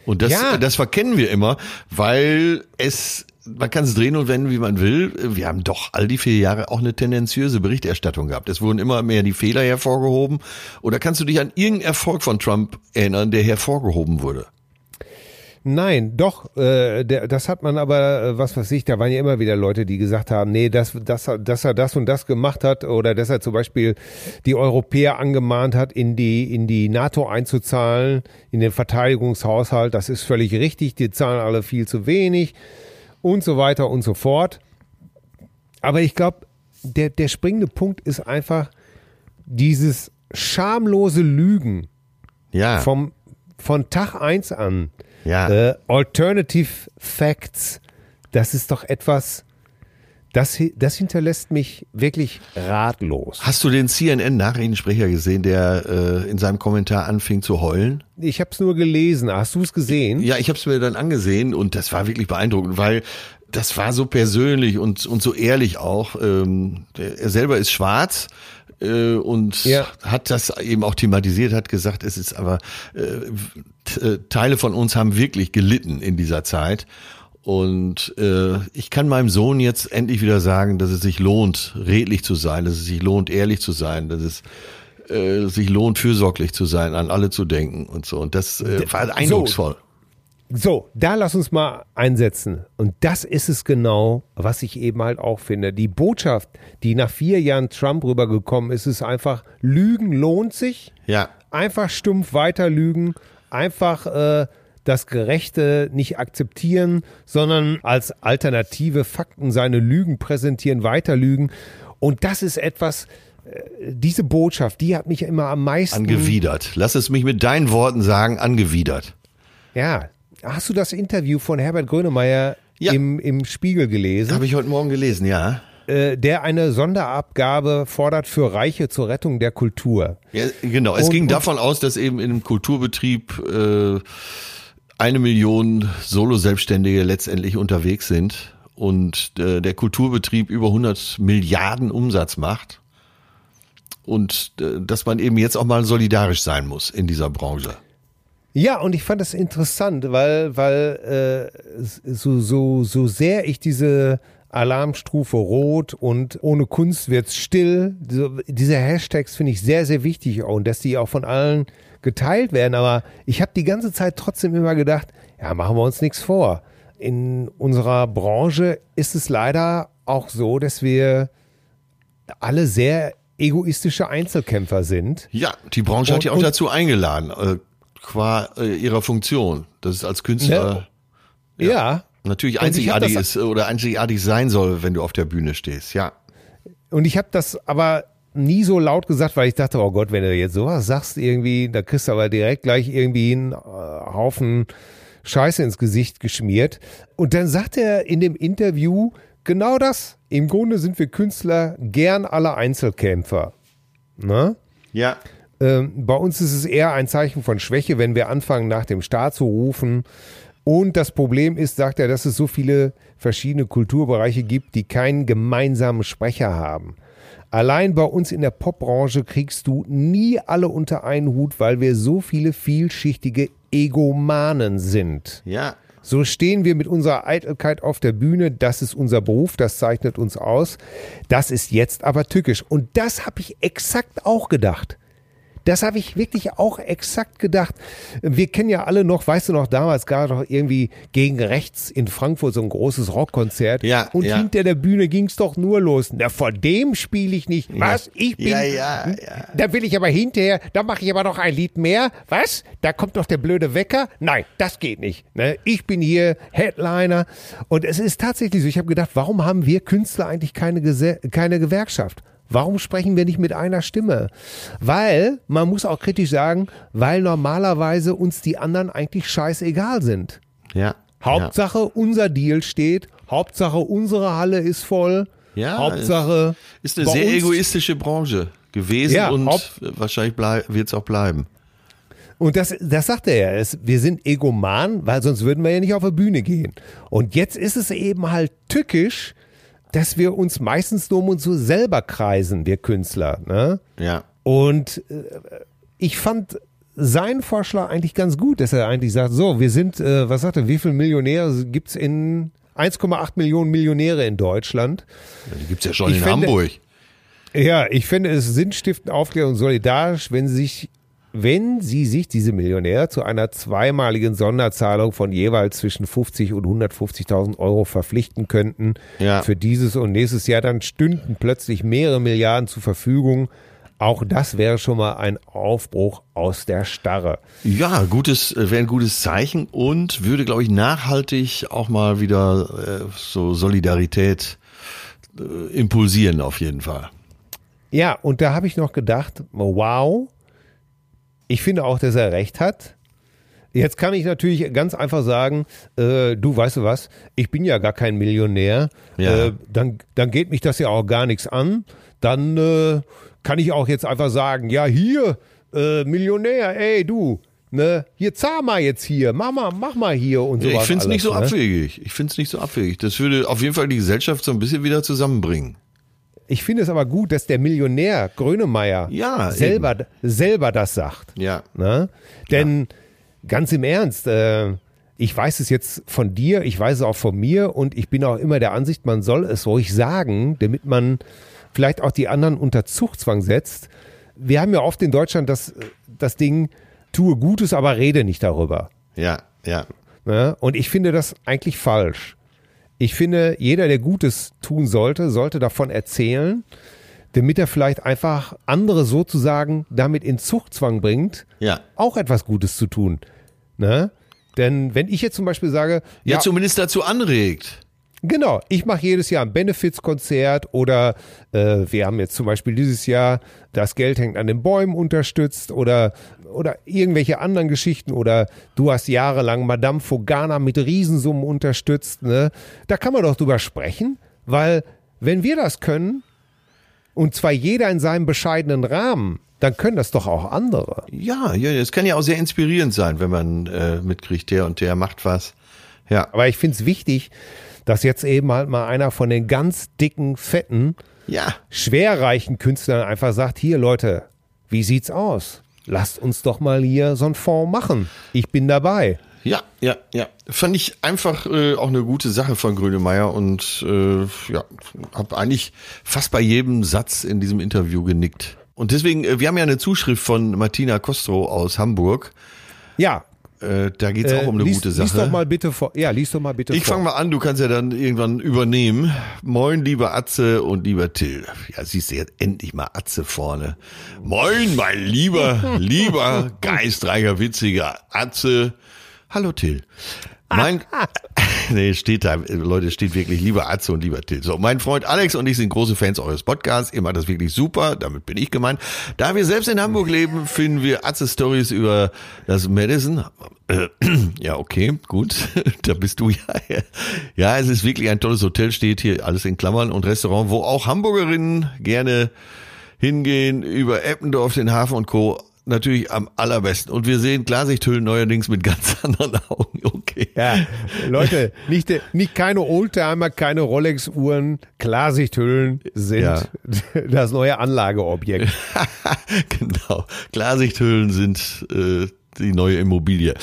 Speaker 3: Und das,
Speaker 2: Ja.
Speaker 3: das verkennen wir immer, weil es, man kann es drehen und wenden, wie man will. Wir haben doch all die vier Jahre auch eine tendenziöse Berichterstattung gehabt. Es wurden immer mehr die Fehler hervorgehoben. Oder kannst du dich an irgendeinen Erfolg von Trump erinnern, der hervorgehoben wurde?
Speaker 2: Nein, doch, äh, der, das hat man aber, äh, was weiß ich, da waren ja immer wieder Leute, die gesagt haben, nee, dass, dass, dass er das und das gemacht hat oder dass er zum Beispiel die Europäer angemahnt hat, in die, in die NATO einzuzahlen, in den Verteidigungshaushalt, das ist völlig richtig, die zahlen alle viel zu wenig und so weiter und so fort. Aber ich glaube, der, der springende Punkt ist einfach dieses schamlose Lügen
Speaker 3: Ja.
Speaker 2: vom, von Tag eins an.
Speaker 3: Ja.
Speaker 2: Äh, Alternative Facts, das ist doch etwas, das, das hinterlässt mich wirklich ratlos.
Speaker 3: Hast du den CNN-Nachrichtensprecher gesehen, der äh, in seinem Kommentar anfing zu heulen?
Speaker 2: Ich habe es nur gelesen. Hast du es gesehen?
Speaker 3: Ja, ich habe es mir dann angesehen und das war wirklich beeindruckend, weil das war so persönlich und, und so ehrlich auch. Ähm, er selber ist schwarz äh, und
Speaker 2: Ja.
Speaker 3: hat das eben auch thematisiert, hat gesagt, es ist aber äh, äh, Teile von uns haben wirklich gelitten in dieser Zeit. Und äh, ich kann meinem Sohn jetzt endlich wieder sagen, dass es sich lohnt, redlich zu sein, dass es sich lohnt, ehrlich zu sein, dass es äh, sich lohnt, fürsorglich zu sein, an alle zu denken und so. Und das äh, war eindrucksvoll.
Speaker 2: So, da lass uns mal einsetzen. Und das ist es genau, was ich eben halt auch finde. Die Botschaft, die nach vier Jahren Trump rübergekommen ist, ist einfach, Lügen lohnt sich.
Speaker 3: Ja.
Speaker 2: Einfach stumpf weiter lügen. Einfach äh, das Gerechte nicht akzeptieren, sondern als alternative Fakten seine Lügen präsentieren, weiter lügen. Und das ist etwas, äh, diese Botschaft, die hat mich immer am meisten...
Speaker 3: Angewidert. Lass es mich mit deinen Worten sagen, angewidert.
Speaker 2: Ja. Hast du das Interview von Herbert Grönemeyer
Speaker 3: Ja.
Speaker 2: im, im Spiegel gelesen,
Speaker 3: Habe ich heute Morgen gelesen, ja.
Speaker 2: äh, der eine Sonderabgabe fordert für Reiche zur Rettung der Kultur?
Speaker 3: ja genau. Es
Speaker 2: Und-
Speaker 3: ging davon aus, dass eben in einem Kulturbetrieb äh, eine Million Solo-Selbstständige letztendlich unterwegs sind und äh, der Kulturbetrieb über 100 Milliarden Umsatz macht und äh, dass man eben jetzt auch mal solidarisch sein muss in dieser Branche.
Speaker 2: Ja, und ich fand das interessant, weil, weil äh, so, so, so sehr ich diese Alarmstufe rot und ohne Kunst wird's still, diese Hashtags finde ich sehr, sehr wichtig und dass die auch von allen geteilt werden. Aber ich habe die ganze Zeit trotzdem immer gedacht, ja, machen wir uns nichts vor. In unserer Branche ist es leider auch so, dass wir alle sehr egoistische Einzelkämpfer sind.
Speaker 3: Ja, die Branche hat
Speaker 2: Und-
Speaker 3: ja auch dazu eingeladen, äh, qua äh, ihrer Funktion. Das ist als Künstler
Speaker 2: Ja.
Speaker 3: natürlich
Speaker 2: Und ich hab
Speaker 3: einzigartig ist oder einzigartig sein soll, wenn du auf der Bühne stehst. Ja.
Speaker 2: Und ich habe das aber nie so laut gesagt, weil ich dachte, oh Gott, wenn du jetzt sowas sagst, irgendwie, da kriegst du aber direkt gleich irgendwie einen äh, Haufen Scheiße ins Gesicht geschmiert. Und dann sagt er in dem Interview genau das. Im Grunde sind wir Künstler gern alle Einzelkämpfer. Ne?
Speaker 3: Ja.
Speaker 2: Ähm, bei uns ist es eher ein Zeichen von Schwäche, wenn wir anfangen, nach dem Staat zu rufen. Und das Problem ist, sagt er, dass es so viele verschiedene Kulturbereiche gibt, die keinen gemeinsamen Sprecher haben. Allein bei uns in der Popbranche kriegst du nie alle unter einen Hut, weil wir so viele vielschichtige Egomanen sind.
Speaker 3: Ja.
Speaker 2: So stehen wir mit unserer Eitelkeit auf der Bühne. Das ist unser Beruf, das zeichnet uns aus. Das ist jetzt aber tückisch. Und das habe ich exakt auch gedacht. Das habe ich wirklich auch exakt gedacht. Wir kennen ja alle noch, weißt du noch, damals gab es doch irgendwie gegen rechts in Frankfurt so ein großes Rockkonzert.
Speaker 3: Ja,
Speaker 2: Und
Speaker 3: ja.
Speaker 2: hinter der Bühne ging es doch nur los. Na, vor dem spiele ich nicht. Was? Ich bin.
Speaker 3: Ja, ja, ja.
Speaker 2: Da will ich aber hinterher, da mache ich aber noch ein Lied mehr. Was? Da kommt doch der blöde Wecker? Nein, das geht nicht. Ne? Ich bin hier Headliner. Und es ist tatsächlich so, ich habe gedacht, warum haben wir Künstler eigentlich keine, Gese keine Gewerkschaft? Warum sprechen wir nicht mit einer Stimme? Weil, man muss auch kritisch sagen, weil normalerweise uns die anderen eigentlich scheißegal sind.
Speaker 3: Ja.
Speaker 2: Hauptsache, unser Deal steht. Hauptsache, unsere Halle ist voll.
Speaker 3: Ja,
Speaker 2: Hauptsache.
Speaker 3: Ist eine sehr egoistische Branche gewesen
Speaker 2: Ja,
Speaker 3: und wahrscheinlich wird es auch bleiben.
Speaker 2: Und das, das sagt er ja. Es, wir sind egoman, weil sonst würden wir ja nicht auf die Bühne gehen. Und jetzt ist es eben halt tückisch, dass wir uns meistens nur um uns so selber kreisen, wir Künstler. Ne?
Speaker 3: Ja.
Speaker 2: Und äh, ich fand seinen Vorschlag eigentlich ganz gut, dass er eigentlich sagt, so, wir sind, äh, was sagt er, wie viele Millionäre gibt's in 1,8 Millionen Millionäre in Deutschland?
Speaker 3: Die gibt's ja schon
Speaker 2: Ich
Speaker 3: in
Speaker 2: fände-
Speaker 3: Hamburg.
Speaker 2: Ja, ich finde es sinnstiftend, aufklärend und solidarisch, wenn sich, wenn sie sich, diese Millionäre, zu einer zweimaligen Sonderzahlung von jeweils zwischen 50 und 150.000 Euro verpflichten könnten
Speaker 3: Ja.
Speaker 2: für dieses und nächstes Jahr, dann stünden plötzlich mehrere Milliarden zur Verfügung. Auch das wäre schon mal ein Aufbruch aus der Starre.
Speaker 3: Ja, gutes, äh, wäre ein gutes Zeichen und würde, glaube ich, nachhaltig auch mal wieder äh, so Solidarität äh, impulsieren auf jeden Fall.
Speaker 2: Ja, und da habe ich noch gedacht, wow, ich finde auch, dass er recht hat. Jetzt kann ich natürlich ganz einfach sagen, äh, du weißt du was, ich bin ja gar kein Millionär,
Speaker 3: Ja.
Speaker 2: äh, dann, dann geht mich das ja auch gar nichts an. Dann äh, kann ich auch jetzt einfach sagen, ja hier, äh, Millionär, ey du, ne, hier zahl mal jetzt hier, mach mal, mach mal hier und so
Speaker 3: ich finde es nicht so
Speaker 2: ne?
Speaker 3: abwegig. Ich finde es nicht so abwegig. Das würde auf jeden Fall die Gesellschaft so ein bisschen wieder zusammenbringen.
Speaker 2: Ich finde es aber gut, dass der Millionär Grönemeyer
Speaker 3: Ja,
Speaker 2: selber, selber das sagt.
Speaker 3: Ja.
Speaker 2: Ne? Denn ganz im Ernst, äh, ich weiß es jetzt von dir, ich weiß es auch von mir und ich bin auch immer der Ansicht, man soll es ruhig sagen, damit man vielleicht auch die anderen unter Zuchtzwang setzt. Wir haben ja oft in Deutschland das, das Ding, tue Gutes, aber rede nicht darüber.
Speaker 3: Ja, ja.
Speaker 2: Ne? Und ich finde das eigentlich falsch. Ich finde, jeder, der Gutes tun sollte, sollte davon erzählen, damit er vielleicht einfach andere sozusagen damit in Zuchtzwang bringt,
Speaker 3: Ja.
Speaker 2: auch etwas Gutes zu tun. Ne? Denn wenn ich jetzt zum Beispiel sage,
Speaker 3: Ja,
Speaker 2: ja,
Speaker 3: zumindest dazu anregt.
Speaker 2: Genau, ich mache jedes Jahr ein Benefizkonzert oder äh, wir haben jetzt zum Beispiel dieses Jahr das Geld hängt an den Bäumen unterstützt oder oder irgendwelche anderen Geschichten oder du hast jahrelang Madame Fogana mit Riesensummen unterstützt. Ne? Da kann man doch drüber sprechen, weil wenn wir das können und zwar jeder in seinem bescheidenen Rahmen, dann können das doch auch andere.
Speaker 3: Ja, ja, das kann ja auch sehr inspirierend sein, wenn man äh, mitkriegt, der und der macht was. Ja,
Speaker 2: Aber ich finde es wichtig, dass jetzt eben halt mal einer von den ganz dicken, fetten
Speaker 3: ja,
Speaker 2: schwerreichen Künstlern einfach sagt, hier Leute, wie sieht's aus? Lasst uns doch mal hier so einen Fonds machen. Ich bin dabei.
Speaker 3: ja, ja, ja. Fand ich einfach äh, auch eine gute Sache von Grönemeyer und äh, ja, habe eigentlich fast bei jedem Satz in diesem Interview genickt. Und deswegen, äh, wir haben ja eine Zuschrift von Martina Kostro aus Hamburg.
Speaker 2: Ja.
Speaker 3: Äh, da geht's auch um eine
Speaker 2: lies,
Speaker 3: gute
Speaker 2: Lies
Speaker 3: Sache.
Speaker 2: doch mal bitte vor. Ja, lies doch mal bitte
Speaker 3: Ich
Speaker 2: vor.
Speaker 3: fange mal an, du kannst ja dann irgendwann übernehmen. Moin, lieber Atze und lieber Till. Ja, siehst du jetzt endlich mal Atze vorne. Moin, mein lieber, lieber, geistreicher, witziger Atze. Hallo Till. Mein, nee, steht da, Leute, steht wirklich lieber Atze und lieber Till. So, mein Freund Alex und ich sind große Fans eures Podcasts. Ihr macht das wirklich super, damit bin ich gemeint. Da wir selbst in Hamburg leben, finden wir Atze Stories über das Madison. Äh, ja, okay, gut. da bist du ja. Ja, es ist wirklich ein tolles Hotel, steht hier alles in Klammern und Restaurant, wo auch Hamburgerinnen gerne hingehen, über Eppendorf, den Hafen und Co. Natürlich am allerbesten. Und wir sehen Klarsichthüllen neuerdings mit ganz anderen Augen. Okay.
Speaker 2: ja, Leute, nicht, nicht keine Oldtimer, keine Rolex-Uhren, Klarsichthüllen sind
Speaker 3: Ja.
Speaker 2: das neue Anlageobjekt.
Speaker 3: genau. Klarsichthüllen sind, äh, die neue Immobilie.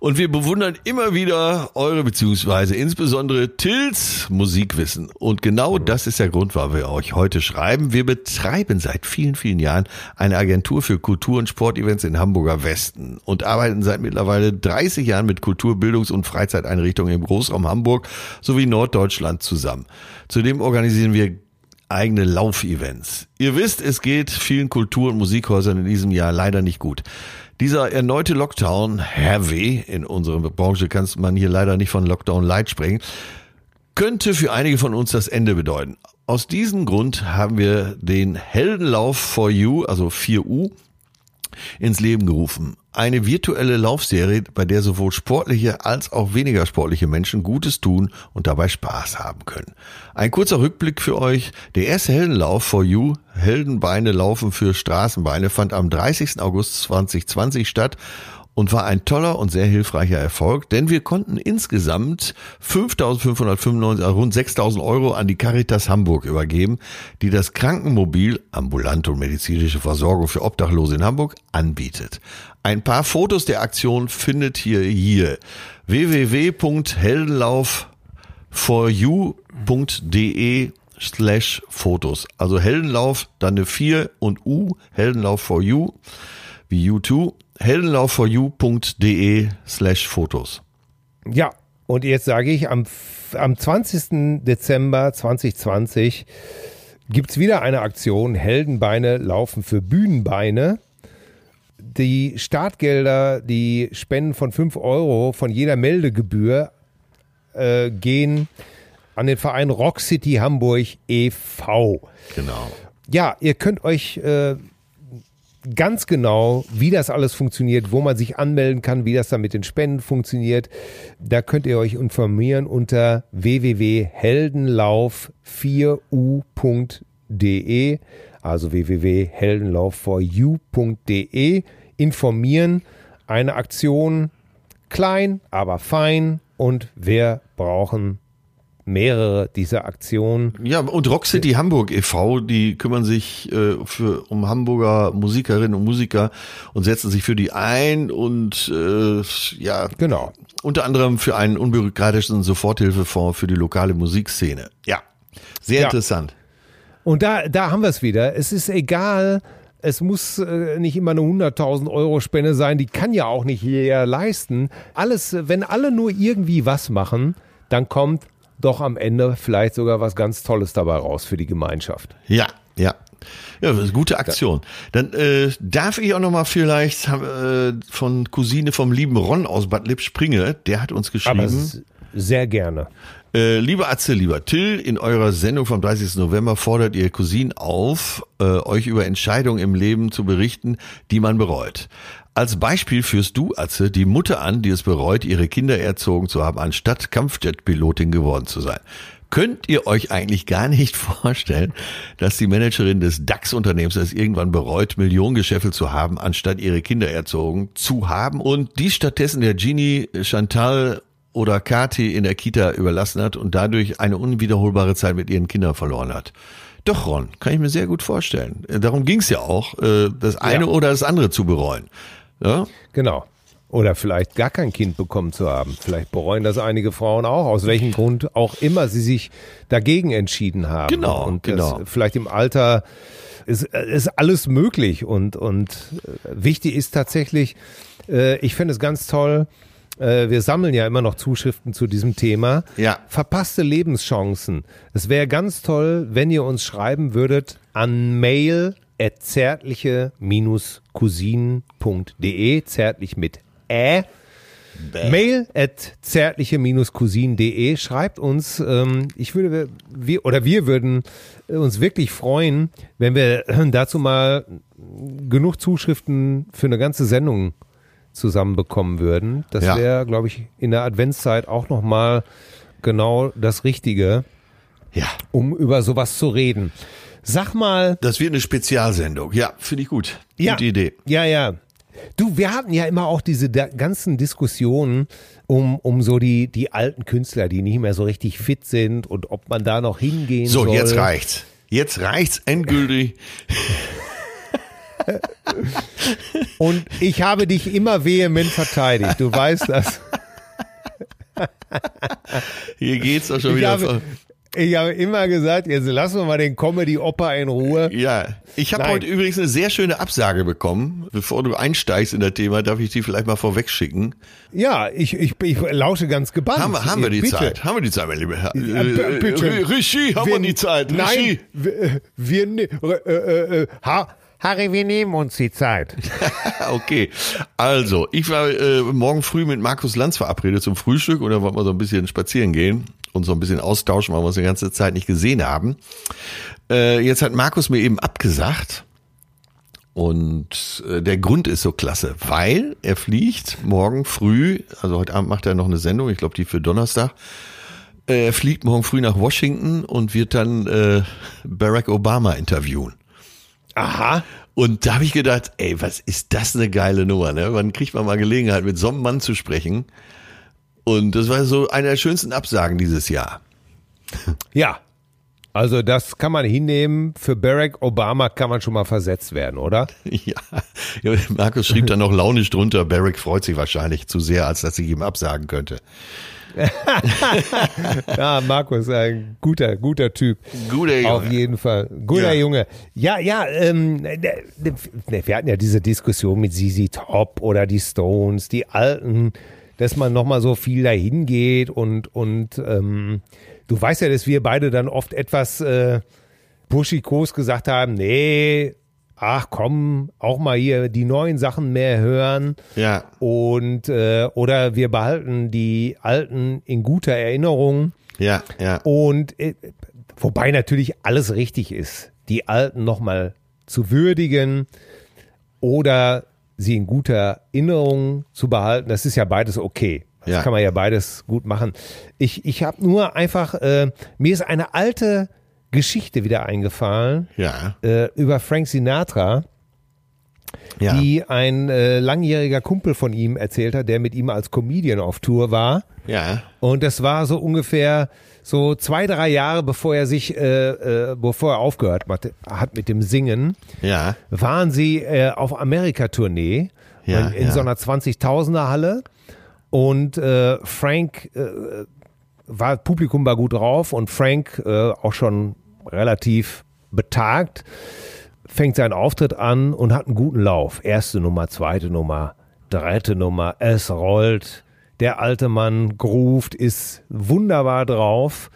Speaker 3: Und wir bewundern immer wieder eure beziehungsweise insbesondere Tils Musikwissen. Und genau das ist der Grund, warum wir euch heute schreiben. Wir betreiben seit vielen, vielen Jahren eine Agentur für Kultur- und Sportevents in Hamburger Westen und arbeiten seit mittlerweile 30 Jahren mit Kultur-, Bildungs- und Freizeiteinrichtungen im Großraum Hamburg sowie Norddeutschland zusammen. Zudem organisieren wir eigene Laufevents. Ihr wisst, es geht vielen Kultur- und Musikhäusern in diesem Jahr leider nicht gut. Dieser erneute Lockdown, heavy, in unserer Branche kann man hier leider nicht von Lockdown Light sprechen, könnte für einige von uns das Ende bedeuten. Aus diesem Grund haben wir den Heldenlauf for You, also 4U, ins Leben gerufen. Eine virtuelle Laufserie, bei der sowohl sportliche als auch weniger sportliche Menschen Gutes tun und dabei Spaß haben können. Ein kurzer Rückblick für euch. Der erste Heldenlauf for You, Heldenbeine laufen für Straßenbeine, fand am 30. August 2020 statt und war ein toller und sehr hilfreicher Erfolg, denn wir konnten insgesamt 5.595, also rund 6.000 Euro an die Caritas Hamburg übergeben, die das Krankenmobil ambulante und medizinische Versorgung für Obdachlose in Hamburg anbietet. Ein paar Fotos der Aktion findet ihr hier www.heldenlauf4u.de slash Fotos. Also Heldenlauf, dann eine 4 und U, Heldenlauf for you, wie U2 heldenlaufforyou.de slash Fotos.
Speaker 2: Ja, und jetzt sage ich, am, am 20. Dezember 2020 gibt es wieder eine Aktion, Heldenbeine laufen für Bühnenbeine. Die Startgelder, die Spenden von 5 Euro von jeder Meldegebühr äh, gehen an den Verein Rock City Hamburg e.V.
Speaker 3: Genau.
Speaker 2: Ja, ihr könnt euch äh, ganz genau, wie das alles funktioniert, wo man sich anmelden kann, wie das dann mit den Spenden funktioniert. Da könnt ihr euch informieren unter www.heldenlauf4u.de, also www.heldenlauf4u.de. Informieren, eine Aktion, klein, aber fein und wir brauchen mehrere dieser Aktionen.
Speaker 3: Ja, und Rock City Hamburg e.V., die kümmern sich äh, für, um Hamburger Musikerinnen und Musiker und setzen sich für die ein und äh, ja,
Speaker 2: genau.
Speaker 3: Unter anderem für einen unbürokratischen Soforthilfefonds für die lokale Musikszene. Ja, sehr ja. interessant.
Speaker 2: Und da, da haben wir es wieder. Es ist egal, es muss äh, nicht immer eine 100.000 Euro Spende sein, die kann ja auch nicht jeder leisten. Alles, wenn alle nur irgendwie was machen, dann kommt doch am Ende vielleicht sogar was ganz Tolles dabei raus für die Gemeinschaft.
Speaker 3: Ja, ja. Ja, gute Aktion. Dann äh, darf ich auch noch mal vielleicht äh, von Cousine vom lieben Ron aus Bad Lipp Springe, der hat uns geschrieben.
Speaker 2: Sehr gerne.
Speaker 3: Äh, lieber Atze, lieber Till, in eurer Sendung vom 30. November fordert ihr Cousin auf, äh, euch über Entscheidungen im Leben zu berichten, die man bereut. Als Beispiel führst du, Atze, die Mutter an, die es bereut, ihre Kinder erzogen zu haben, anstatt Kampfjet-Pilotin geworden zu sein. Könnt ihr euch eigentlich gar nicht vorstellen, dass die Managerin des DAX-Unternehmens es irgendwann bereut, Millionengeschäfte zu haben, anstatt ihre Kinder erzogen zu haben und die stattdessen der Genie, Chantal oder Kati in der Kita überlassen hat und dadurch eine unwiederholbare Zeit mit ihren Kindern verloren hat? Doch, Ron, kann ich mir sehr gut vorstellen. Darum ging es ja auch, äh, das eine ja. oder das andere zu bereuen. Ja?
Speaker 2: Genau. Oder vielleicht gar kein Kind bekommen zu haben. Vielleicht bereuen das einige Frauen auch, aus welchem Grund auch immer sie sich dagegen entschieden haben.
Speaker 3: Genau,
Speaker 2: und
Speaker 3: genau.
Speaker 2: vielleicht im Alter ist, ist alles möglich und, und äh, wichtig ist tatsächlich, äh, ich finde es ganz toll, äh, wir sammeln ja immer noch Zuschriften zu diesem Thema.
Speaker 3: Ja.
Speaker 2: Verpasste Lebenschancen. Es wäre ganz toll, wenn ihr uns schreiben würdet an mail zärtliche-cousinen.de, zärtlich mit Ä. Bäh. Mail at zärtliche-cousinen.de. Schreibt uns, ähm, ich würde, wir, oder wir würden uns wirklich freuen, wenn wir dazu mal genug Zuschriften für eine ganze Sendung zusammenbekommen würden. Das ja. wäre, glaube ich, in der Adventszeit auch nochmal genau das Richtige,
Speaker 3: ja.
Speaker 2: um über sowas zu reden. Sag mal.
Speaker 3: Das wird eine Spezialsendung. Ja, finde ich gut.
Speaker 2: Ja,
Speaker 3: Gute Idee.
Speaker 2: Ja, ja. Du, wir hatten ja immer auch diese ganzen Diskussionen um, um so die, die alten Künstler, die nicht mehr so richtig fit sind und ob man da noch hingehen
Speaker 3: so,
Speaker 2: soll.
Speaker 3: So, jetzt reicht's. Jetzt reicht's endgültig.
Speaker 2: Und ich habe dich immer vehement verteidigt. Du weißt das.
Speaker 3: Hier geht's doch schon
Speaker 2: Ich
Speaker 3: wieder.
Speaker 2: habe, ich habe immer gesagt, jetzt lassen wir mal den Comedy-Opa in Ruhe.
Speaker 3: Ja, ich habe
Speaker 2: Nein.
Speaker 3: heute übrigens eine sehr schöne Absage bekommen. Bevor du einsteigst in das Thema, darf ich die vielleicht mal vorwegschicken.
Speaker 2: Ja, ich, ich, ich lausche ganz gebannt.
Speaker 3: Haben, wir- haben wir die
Speaker 2: Bitte.
Speaker 3: Zeit? Haben wir die Zeit, mein lieber Herr?
Speaker 2: Ja, b- bitte.
Speaker 3: Äh, Regie, haben wir, die Zeit?
Speaker 2: Nein,
Speaker 3: Regie.
Speaker 2: wir, wir äh, äh, äh, ha, Harry, wir nehmen uns die Zeit.
Speaker 3: Okay, also ich war äh, morgen früh mit Markus Lanz verabredet zum Frühstück und da wollten wir so ein bisschen spazieren gehen und so ein bisschen austauschen, weil wir uns die ganze Zeit nicht gesehen haben. Äh, jetzt hat Markus mir eben abgesagt und äh, der Grund ist so klasse, weil er fliegt morgen früh, also heute Abend macht er noch eine Sendung, ich glaube die für Donnerstag. Er fliegt morgen früh nach Washington und wird dann äh, Barack Obama interviewen.
Speaker 2: Aha.
Speaker 3: Und da habe ich gedacht, ey, was ist das eine geile Nummer, ne? Wann kriegt man mal Gelegenheit, mit so einem Mann zu sprechen? Und das war so eine der schönsten Absagen dieses Jahr.
Speaker 2: Ja. Also das kann man hinnehmen. Für Barack Obama kann man schon mal versetzt werden, oder?
Speaker 3: Ja. ja Markus schrieb dann noch launisch drunter, Barack freut sich wahrscheinlich zu sehr, als dass ich ihm absagen könnte.
Speaker 2: Ja, Markus, ein guter, guter Typ.
Speaker 3: Guter Junge.
Speaker 2: Auf jeden Fall. Guter
Speaker 3: Ja.
Speaker 2: Junge. Ja, ja, ähm, ne, ne, wir hatten ja diese Diskussion mit ZZ Top oder die Stones, die Alten, dass man nochmal so viel dahin geht und, und ähm, du weißt ja, dass wir beide dann oft etwas äh, buschikos gesagt haben, nee, ach komm, auch mal hier die neuen Sachen mehr hören.
Speaker 3: Ja.
Speaker 2: Und äh, oder wir behalten die alten in guter Erinnerung.
Speaker 3: Ja, ja.
Speaker 2: Und äh, wobei natürlich alles richtig ist, die alten nochmal zu würdigen oder sie in guter Erinnerung zu behalten, das ist ja beides okay. Das
Speaker 3: Ja.
Speaker 2: kann man ja beides gut machen. Ich, ich habe nur einfach, äh, mir ist eine alte Geschichte wieder eingefallen
Speaker 3: Ja.
Speaker 2: äh, über Frank Sinatra
Speaker 3: Ja.
Speaker 2: die ein äh, langjähriger Kumpel von ihm erzählt hat, der mit ihm als Comedian auf Tour war.
Speaker 3: Ja.
Speaker 2: Und das war so ungefähr so zwei, drei Jahre, bevor er sich, äh, äh, bevor er aufgehört hat, mit dem Singen,
Speaker 3: Ja.
Speaker 2: waren sie äh, auf Amerika-Tournee
Speaker 3: Ja,
Speaker 2: in, in
Speaker 3: ja.
Speaker 2: so einer 20.000er Halle. Und äh, Frank äh, war, Publikum war gut drauf und Frank äh, auch schon relativ betagt, fängt seinen Auftritt an und hat einen guten Lauf. Erste Nummer, zweite Nummer, dritte Nummer, es rollt. Der alte Mann groovt, ist wunderbar drauf.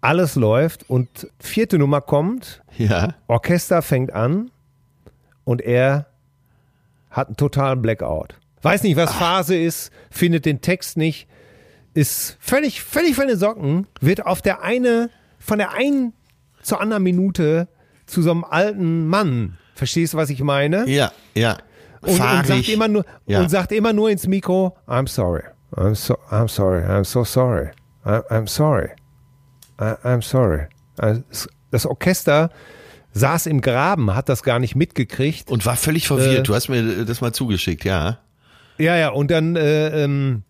Speaker 2: Alles läuft und vierte Nummer kommt,
Speaker 3: Ja.
Speaker 2: Orchester fängt an und er hat einen totalen Blackout. Weiß nicht, was Phase ist, findet den Text nicht, ist völlig, völlig von den Socken, wird auf der eine, von der einen zur anderen Minute zu so einem alten Mann. Verstehst du, was ich meine?
Speaker 3: Ja. Ja.
Speaker 2: Und, und sagt immer nur
Speaker 3: Ja.
Speaker 2: und sagt immer nur ins Mikro, I'm sorry. I'm so I'm sorry. I'm so sorry. I, I'm sorry. I, I'm sorry. Äh, Das Orchester saß im Graben, hat das gar nicht mitgekriegt.
Speaker 3: Und war völlig verwirrt.
Speaker 2: Äh,
Speaker 3: du hast mir das mal zugeschickt, ja.
Speaker 2: Ja, ja, und dann äh, ähm,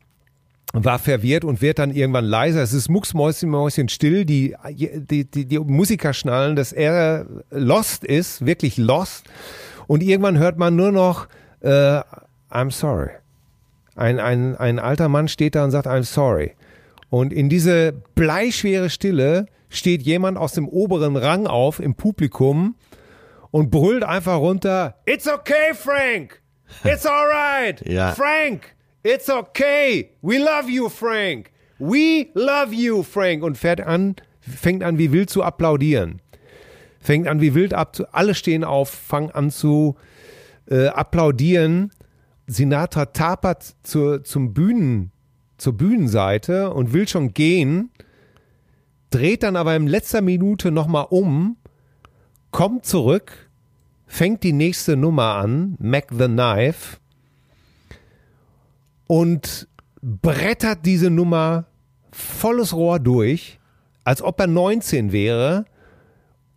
Speaker 2: war verwirrt und wird dann irgendwann leiser. Es ist mucksmäuschen Mäuschen still. Die, die, die, die Musiker schnallen, dass er lost ist, wirklich lost. Und irgendwann hört man nur noch, äh, I'm sorry. Ein, ein, ein alter Mann steht da und sagt, I'm sorry. Und in diese bleischwere Stille steht jemand aus dem oberen Rang auf im Publikum und brüllt einfach runter, It's okay, Frank! It's alright!
Speaker 3: Ja.
Speaker 2: Frank! It's okay! We love you, Frank! We love you, Frank! Und fährt an, fängt an wie wild zu applaudieren. Fängt an wie wild ab, alle stehen auf, fangen an zu äh, applaudieren. Sinatra tapert zur, zum Bühnen, zur Bühnenseite und will schon gehen, dreht dann aber in letzter Minute nochmal um, kommt zurück, fängt die nächste Nummer an, Mac the Knife, und brettert diese Nummer volles Rohr durch, als ob er 19 wäre,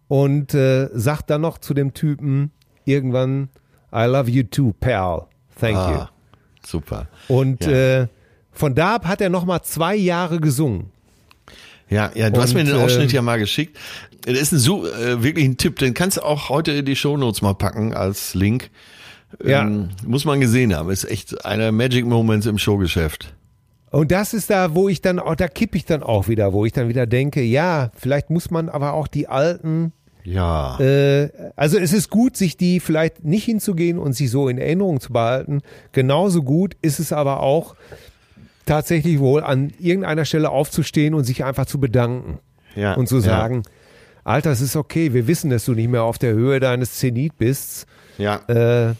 Speaker 2: und äh, sagt dann noch zu dem Typen irgendwann, I love you too, pal. Thank you.
Speaker 3: Ah, super.
Speaker 2: Und
Speaker 3: Ja.
Speaker 2: äh, von da ab hat er noch mal zwei Jahre gesungen.
Speaker 3: Ja, ja, du hast
Speaker 2: Und,
Speaker 3: mir den Ausschnitt
Speaker 2: ähm,
Speaker 3: ja mal geschickt. Das ist ein, so, äh, wirklich ein Tipp, den kannst du auch heute in die Shownotes mal packen als Link.
Speaker 2: Ja.
Speaker 3: Ähm, muss man gesehen haben. Ist echt einer Magic Moments im Showgeschäft.
Speaker 2: Und das ist da, wo ich dann auch, da kippe ich dann auch wieder, wo ich dann wieder denke, ja, vielleicht muss man aber auch die alten,
Speaker 3: Ja.
Speaker 2: äh, also es ist gut, sich die vielleicht nicht hinzugehen und sich so in Erinnerung zu behalten. Genauso gut ist es aber auch tatsächlich wohl an irgendeiner Stelle aufzustehen und sich einfach zu bedanken
Speaker 3: ja.
Speaker 2: und zu
Speaker 3: ja.
Speaker 2: sagen, Alter, es ist okay, wir wissen, dass du nicht mehr auf der Höhe deines Zenit bist.
Speaker 3: Ja.
Speaker 2: Äh,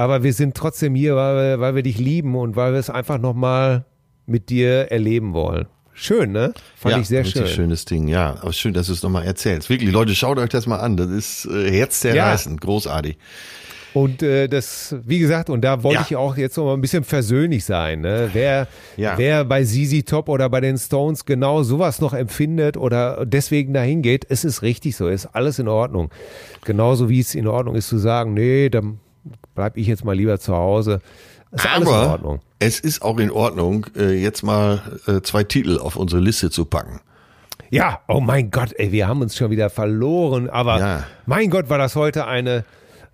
Speaker 2: aber wir sind trotzdem hier, weil wir, weil wir dich lieben und weil wir es einfach nochmal mit dir erleben wollen. Schön, ne? Fand
Speaker 3: ja,
Speaker 2: ich sehr schön.
Speaker 3: schönes Ding, ja. Aber schön, dass du es nochmal erzählst. Wirklich, Leute, schaut euch das mal an. Das ist äh, herzzerreißend, großartig.
Speaker 2: Und äh, das, wie gesagt, und da wollte
Speaker 3: Ja.
Speaker 2: ich auch jetzt noch mal ein bisschen versöhnlich sein. Ne? Wer,
Speaker 3: Ja.
Speaker 2: wer bei ZZ Top oder bei den Stones genau sowas noch empfindet oder deswegen dahin geht, es ist richtig so, ist alles in Ordnung. Genauso wie es in Ordnung ist zu sagen, nee, dann bleib ich jetzt mal lieber zu Hause. Ist alles in
Speaker 3: Aber
Speaker 2: Ordnung.
Speaker 3: es ist auch in Ordnung, äh, jetzt mal äh, zwei Titel auf unsere Liste zu packen.
Speaker 2: Ja, oh mein Gott, ey, wir haben uns schon wieder verloren. Aber
Speaker 3: Ja.
Speaker 2: mein Gott, war das heute eine,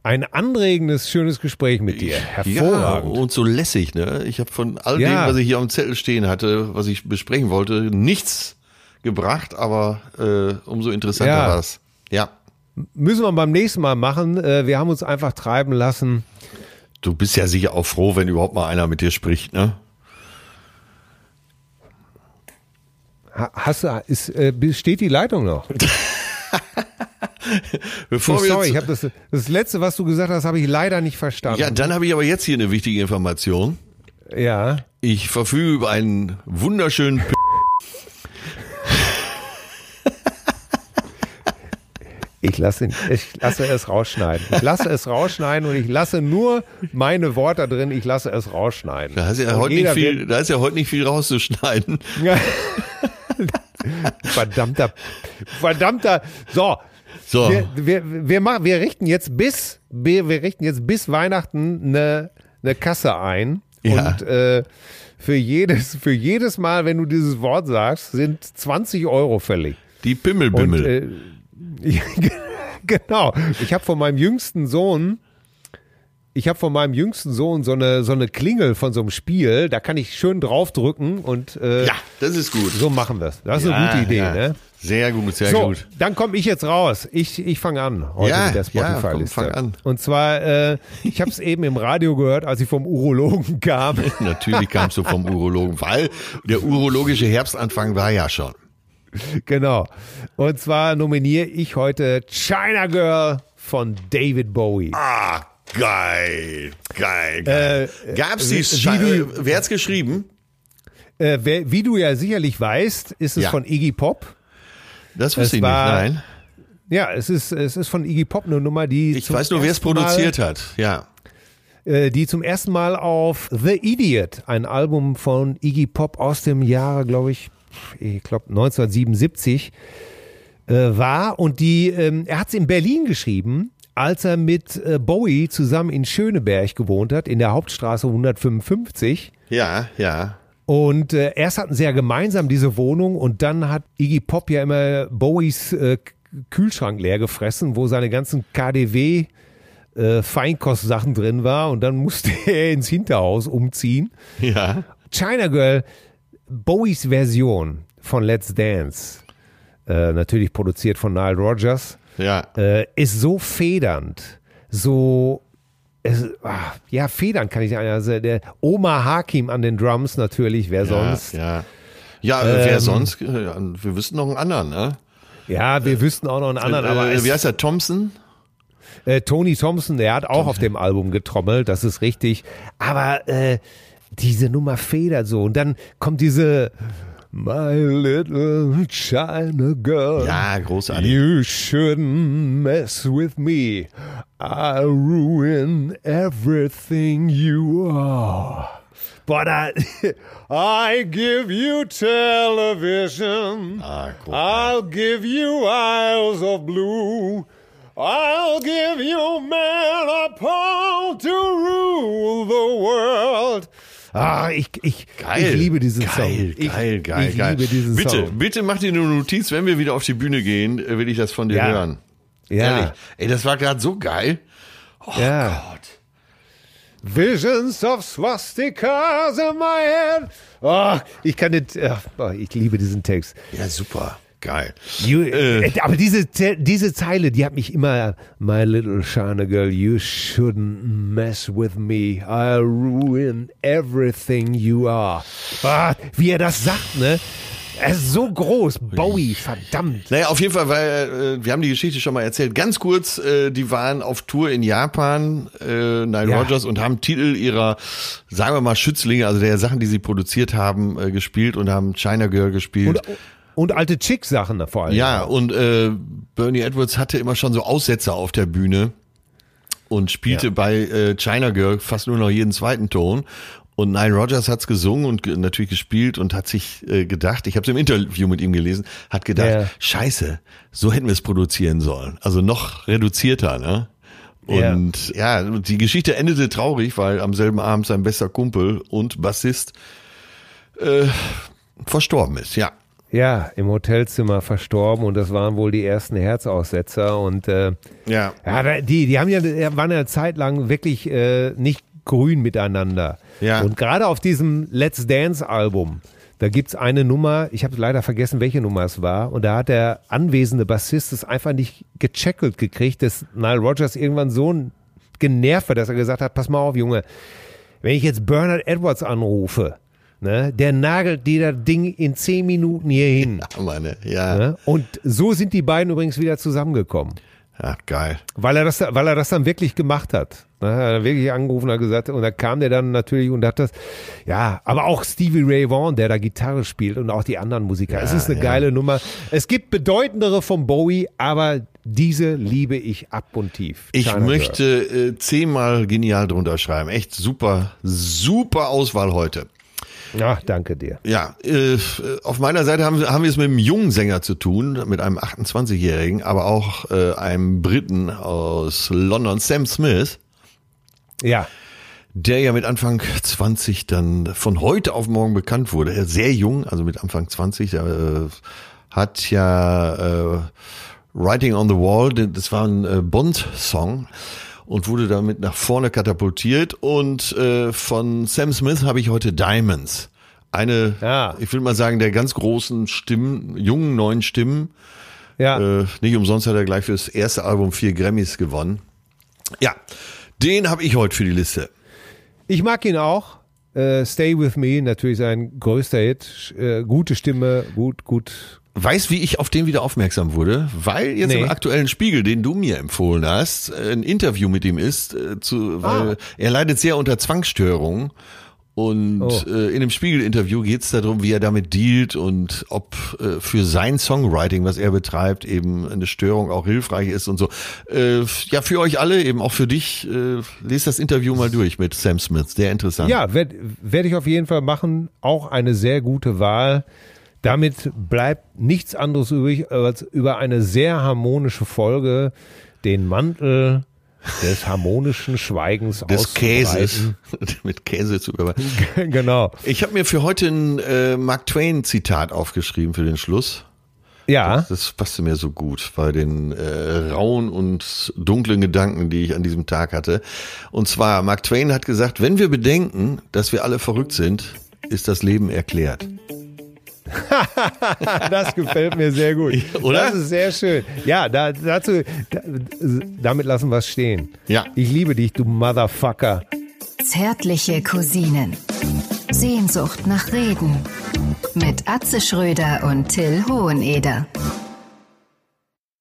Speaker 2: ein anregendes, schönes Gespräch mit dir. Hervorragend.
Speaker 3: Ja, und so lässig, ne? Ich habe von all
Speaker 2: Ja.
Speaker 3: dem, was ich hier dem Zettel stehen hatte, was ich besprechen wollte, nichts gebracht, aber äh, umso interessanter
Speaker 2: Ja.
Speaker 3: war es. Ja.
Speaker 2: Müssen wir beim nächsten Mal machen. Äh, Wir haben uns einfach treiben lassen.
Speaker 3: Du bist ja sicher auch froh, wenn überhaupt mal einer mit dir spricht, ne?
Speaker 2: Ha- Hast du, ist, äh, steht die Leitung noch?
Speaker 3: Bevor
Speaker 2: So,
Speaker 3: wir
Speaker 2: sorry, ich habe das, das letzte, was du gesagt hast, habe ich leider nicht verstanden.
Speaker 3: ja, dann habe ich aber jetzt hier eine wichtige Information.
Speaker 2: ja.
Speaker 3: Ich verfüge über einen wunderschönen
Speaker 2: Ich lasse, ich lasse es rausschneiden. Ich lasse es rausschneiden und ich lasse nur meine Worte drin. Ich lasse es rausschneiden.
Speaker 3: Da ist ja
Speaker 2: Und
Speaker 3: heute nicht viel, da ist ja heute nicht viel rauszuschneiden.
Speaker 2: verdammter, verdammter. So,
Speaker 3: So.
Speaker 2: wir, wir, wir, machen, wir richten jetzt bis, wir, wir richten jetzt bis Weihnachten eine, eine Kasse ein.
Speaker 3: Ja.
Speaker 2: Und äh, für jedes, für jedes Mal, wenn du dieses Wort sagst, sind 20 Euro fällig.
Speaker 3: Die
Speaker 2: Und
Speaker 3: Pimmelbimmel.
Speaker 2: äh, ja, genau. Ich habe von meinem jüngsten Sohn, ich habe von meinem jüngsten Sohn so eine so eine Klingel von so einem Spiel. Da kann ich schön draufdrücken und äh,
Speaker 3: ja, das ist gut.
Speaker 2: so machen wir es. Das ist
Speaker 3: Ja,
Speaker 2: eine gute Idee,
Speaker 3: ja.
Speaker 2: ne?
Speaker 3: Sehr gut, sehr
Speaker 2: So,
Speaker 3: gut.
Speaker 2: dann komme ich jetzt raus. Ich, ich fange an heute
Speaker 3: Ja,
Speaker 2: mit der
Speaker 3: ja,
Speaker 2: Spotify-Liste.
Speaker 3: fang an.
Speaker 2: Und zwar, äh, ich habe es eben im Radio gehört, als ich vom Urologen kam.
Speaker 3: Natürlich kamst du vom Urologen, weil der urologische Herbstanfang war ja schon.
Speaker 2: genau. Und zwar nominiere ich heute China Girl von David Bowie.
Speaker 3: Ah, geil, geil, geil.
Speaker 2: Äh,
Speaker 3: Gab's
Speaker 2: wie-
Speaker 3: die,
Speaker 2: wie
Speaker 3: äh, wer hat's geschrieben?
Speaker 2: Äh, wer, wie du ja sicherlich weißt, ist es
Speaker 3: Ja.
Speaker 2: von Iggy Pop.
Speaker 3: Das wusste ich
Speaker 2: war-
Speaker 3: nicht, nein.
Speaker 2: Ja, es ist, es ist von Iggy Pop eine Nummer, die
Speaker 3: Ich weiß nur, wer es
Speaker 2: ersten Mal-
Speaker 3: produziert hat. Ja.
Speaker 2: äh, die zum ersten Mal auf The Idiot, ein Album von Iggy Pop aus dem Jahre, glaube ich, ich glaube 1977 äh, war und die, ähm, er hat es in Berlin geschrieben, als er mit äh, Bowie zusammen in Schöneberg gewohnt hat, in der Hauptstraße 155.
Speaker 3: Ja, ja.
Speaker 2: Und äh, erst hatten sie ja gemeinsam diese Wohnung und dann hat Iggy Pop ja immer Bowies äh, Kühlschrank leer gefressen, wo seine ganzen KDW äh, Feinkostsachen drin war und dann musste er ins Hinterhaus umziehen.
Speaker 3: Ja.
Speaker 2: China Girl, Bowies Version von Let's Dance, äh, natürlich produziert von Nile Rodgers,
Speaker 3: Ja.
Speaker 2: äh, ist so federnd, so es, ah, ja, federn kann ich sagen. Also der Omar Hakim an den Drums natürlich, wer sonst?
Speaker 3: Ja. Ja, äh, wer
Speaker 2: Ähm,
Speaker 3: sonst? Äh, Wir wüssten noch einen anderen, ne?
Speaker 2: Ja, wir wüssten auch noch einen anderen, aber
Speaker 3: äh, wie heißt der? Thompson?
Speaker 2: äh, Tony Thompson, der hat auch auf dem Album getrommelt, das ist richtig. Aber äh, diese Nummer federt so. Und dann kommt diese My little China girl.
Speaker 3: Ja, großartig.
Speaker 2: You shouldn't mess with me. I ruin everything you are. But I, I give you television.
Speaker 3: Ah, cool.
Speaker 2: I'll give you eyes of blue. I'll give you men upon to rule the world. Ah, ich, ich,
Speaker 3: Geil.
Speaker 2: ich liebe diesen
Speaker 3: geil,
Speaker 2: Song. Ich,
Speaker 3: Geil, geil,
Speaker 2: ich
Speaker 3: geil.
Speaker 2: liebe diesen
Speaker 3: bitte,
Speaker 2: Song.
Speaker 3: bitte mach dir eine Notiz, wenn wir wieder auf die Bühne gehen, will ich das von dir
Speaker 2: Ja.
Speaker 3: hören.
Speaker 2: Ja.
Speaker 3: Ehrlich. Ey, das war gerade so geil.
Speaker 2: ja.
Speaker 3: Gott.
Speaker 2: Visions of swastikas in my head. Oh, ich kann nicht, oh, ich liebe diesen Text.
Speaker 3: Ja, super. Geil.
Speaker 2: You,
Speaker 3: Äh.
Speaker 2: äh, aber diese, diese Zeile, die hat mich immer, my little China girl, you shouldn't mess with me. I'll ruin everything you are. Ah, wie er das sagt, ne? Er ist so groß. Bowie, verdammt.
Speaker 3: Naja, auf jeden Fall, weil äh, wir haben die Geschichte schon mal erzählt. Ganz kurz, äh, die waren auf Tour in Japan, äh, Nile
Speaker 2: Ja.
Speaker 3: Rodgers, und haben Titel ihrer, sagen wir mal, Schützlinge, also der Sachen, die sie produziert haben, äh, gespielt und haben China Girl gespielt.
Speaker 2: Und, und alte Chick-Sachen vor allem.
Speaker 3: Ja, und äh, Bernie Edwards hatte immer schon so Aussetzer auf der Bühne und spielte
Speaker 2: Ja.
Speaker 3: bei äh, China Girl fast nur noch jeden zweiten Ton. Und Nile Rodgers hat's gesungen und ge natürlich gespielt und hat sich äh, gedacht, ich habe es im Interview mit ihm gelesen, hat gedacht,
Speaker 2: Ja.
Speaker 3: scheiße, so hätten wir es produzieren sollen. Also noch reduzierter, ne?
Speaker 2: Ja.
Speaker 3: Und ja, die Geschichte endete traurig, weil am selben Abend sein bester Kumpel und Bassist äh, verstorben ist, ja.
Speaker 2: Ja, im Hotelzimmer verstorben und das waren wohl die ersten Herzaussetzer und äh,
Speaker 3: Ja.
Speaker 2: ja, die, die haben ja waren ja eine Zeit lang wirklich äh, nicht grün miteinander.
Speaker 3: Ja.
Speaker 2: Und gerade auf diesem Let's Dance Album, da gibt's eine Nummer, ich habe leider vergessen, welche Nummer es war, und da hat der anwesende Bassist es einfach nicht gecheckelt gekriegt, dass Nile Rodgers irgendwann so genervt war, dass er gesagt hat, pass mal auf, Junge, wenn ich jetzt Bernard Edwards anrufe, ne, der nagelt dir das Ding in zehn Minuten hier hin.
Speaker 3: Meine, ja.
Speaker 2: Ne? Und so sind die beiden übrigens wieder zusammengekommen.
Speaker 3: Ja, geil.
Speaker 2: Weil er das, weil er das dann wirklich gemacht hat. Ne? Er hat wirklich angerufen und hat gesagt, und da kam der dann natürlich und hat das, ja, aber auch Stevie Ray Vaughan, der da Gitarre spielt und auch die anderen Musiker. es ist eine
Speaker 3: ja.
Speaker 2: geile Nummer. Es gibt bedeutendere von Bowie, aber diese liebe ich ab und tief.
Speaker 3: Ich
Speaker 2: China
Speaker 3: möchte äh, zehnmal genial drunter schreiben. Echt super, super Auswahl heute.
Speaker 2: Ach, danke dir.
Speaker 3: Ja, äh, auf meiner Seite haben, wir- haben wir es mit einem jungen Sänger zu tun, mit einem 28-Jährigen, aber auch äh, einem Briten aus London, Sam Smith,
Speaker 2: Ja.
Speaker 3: der ja mit Anfang 20 dann von heute auf morgen bekannt wurde. Er ist sehr jung, also mit Anfang 20, der äh, hat ja äh, Writing on the Wall, das war ein äh, Bond-Song und wurde damit nach vorne katapultiert. Und äh, von Sam Smith habe ich heute Diamonds. Eine,
Speaker 2: Ja.
Speaker 3: ich will mal sagen, der ganz großen Stimmen, jungen neuen Stimmen.
Speaker 2: Ja.
Speaker 3: Äh, nicht umsonst hat er gleich fürs erste Album vier Grammys gewonnen. Ja, den habe ich heute für die Liste.
Speaker 2: Ich mag ihn auch. Äh, Stay With Me, natürlich sein größter Hit. Äh, gute Stimme, gut, gut.
Speaker 3: Weiß, wie ich auf den wieder aufmerksam wurde? Weil jetzt
Speaker 2: Nee.
Speaker 3: im aktuellen Spiegel, den du mir empfohlen hast, äh, ein Interview mit ihm ist, äh, zu, weil
Speaker 2: Ah.
Speaker 3: er leidet sehr unter Zwangsstörungen. Und
Speaker 2: Oh.
Speaker 3: äh, in dem Spiegel-Interview geht es darum, wie er damit dealt und ob äh, für sein Songwriting, was er betreibt, eben eine Störung auch hilfreich ist und so. Äh, ja, für euch alle, eben auch für dich, äh, lest das Interview mal durch mit Sam Smith. Sehr interessant.
Speaker 2: Ja, werde werd ich auf jeden Fall machen. Auch eine sehr gute Wahl. Damit bleibt nichts anderes übrig, als über eine sehr harmonische Folge den Mantel des harmonischen Schweigens
Speaker 3: Des Käses. mit Käse zu über.
Speaker 2: genau.
Speaker 3: Ich habe mir für heute ein äh, Mark Twain Zitat aufgeschrieben für den Schluss.
Speaker 2: Ja,
Speaker 3: Das passte mir so gut bei den äh, rauen und dunklen Gedanken, die ich an diesem Tag hatte. Und zwar, Mark Twain hat gesagt, wenn wir bedenken, dass wir alle verrückt sind, ist das Leben erklärt.
Speaker 2: das gefällt mir sehr gut.
Speaker 3: Oder?
Speaker 2: Das ist sehr schön. Ja, da, dazu, da, damit lassen wir es stehen.
Speaker 3: Ja.
Speaker 2: Ich liebe dich, du Motherfucker.
Speaker 1: Zärtliche Cousinen. Sehnsucht nach Reden. Mit Atze Schröder und Till Hoheneder.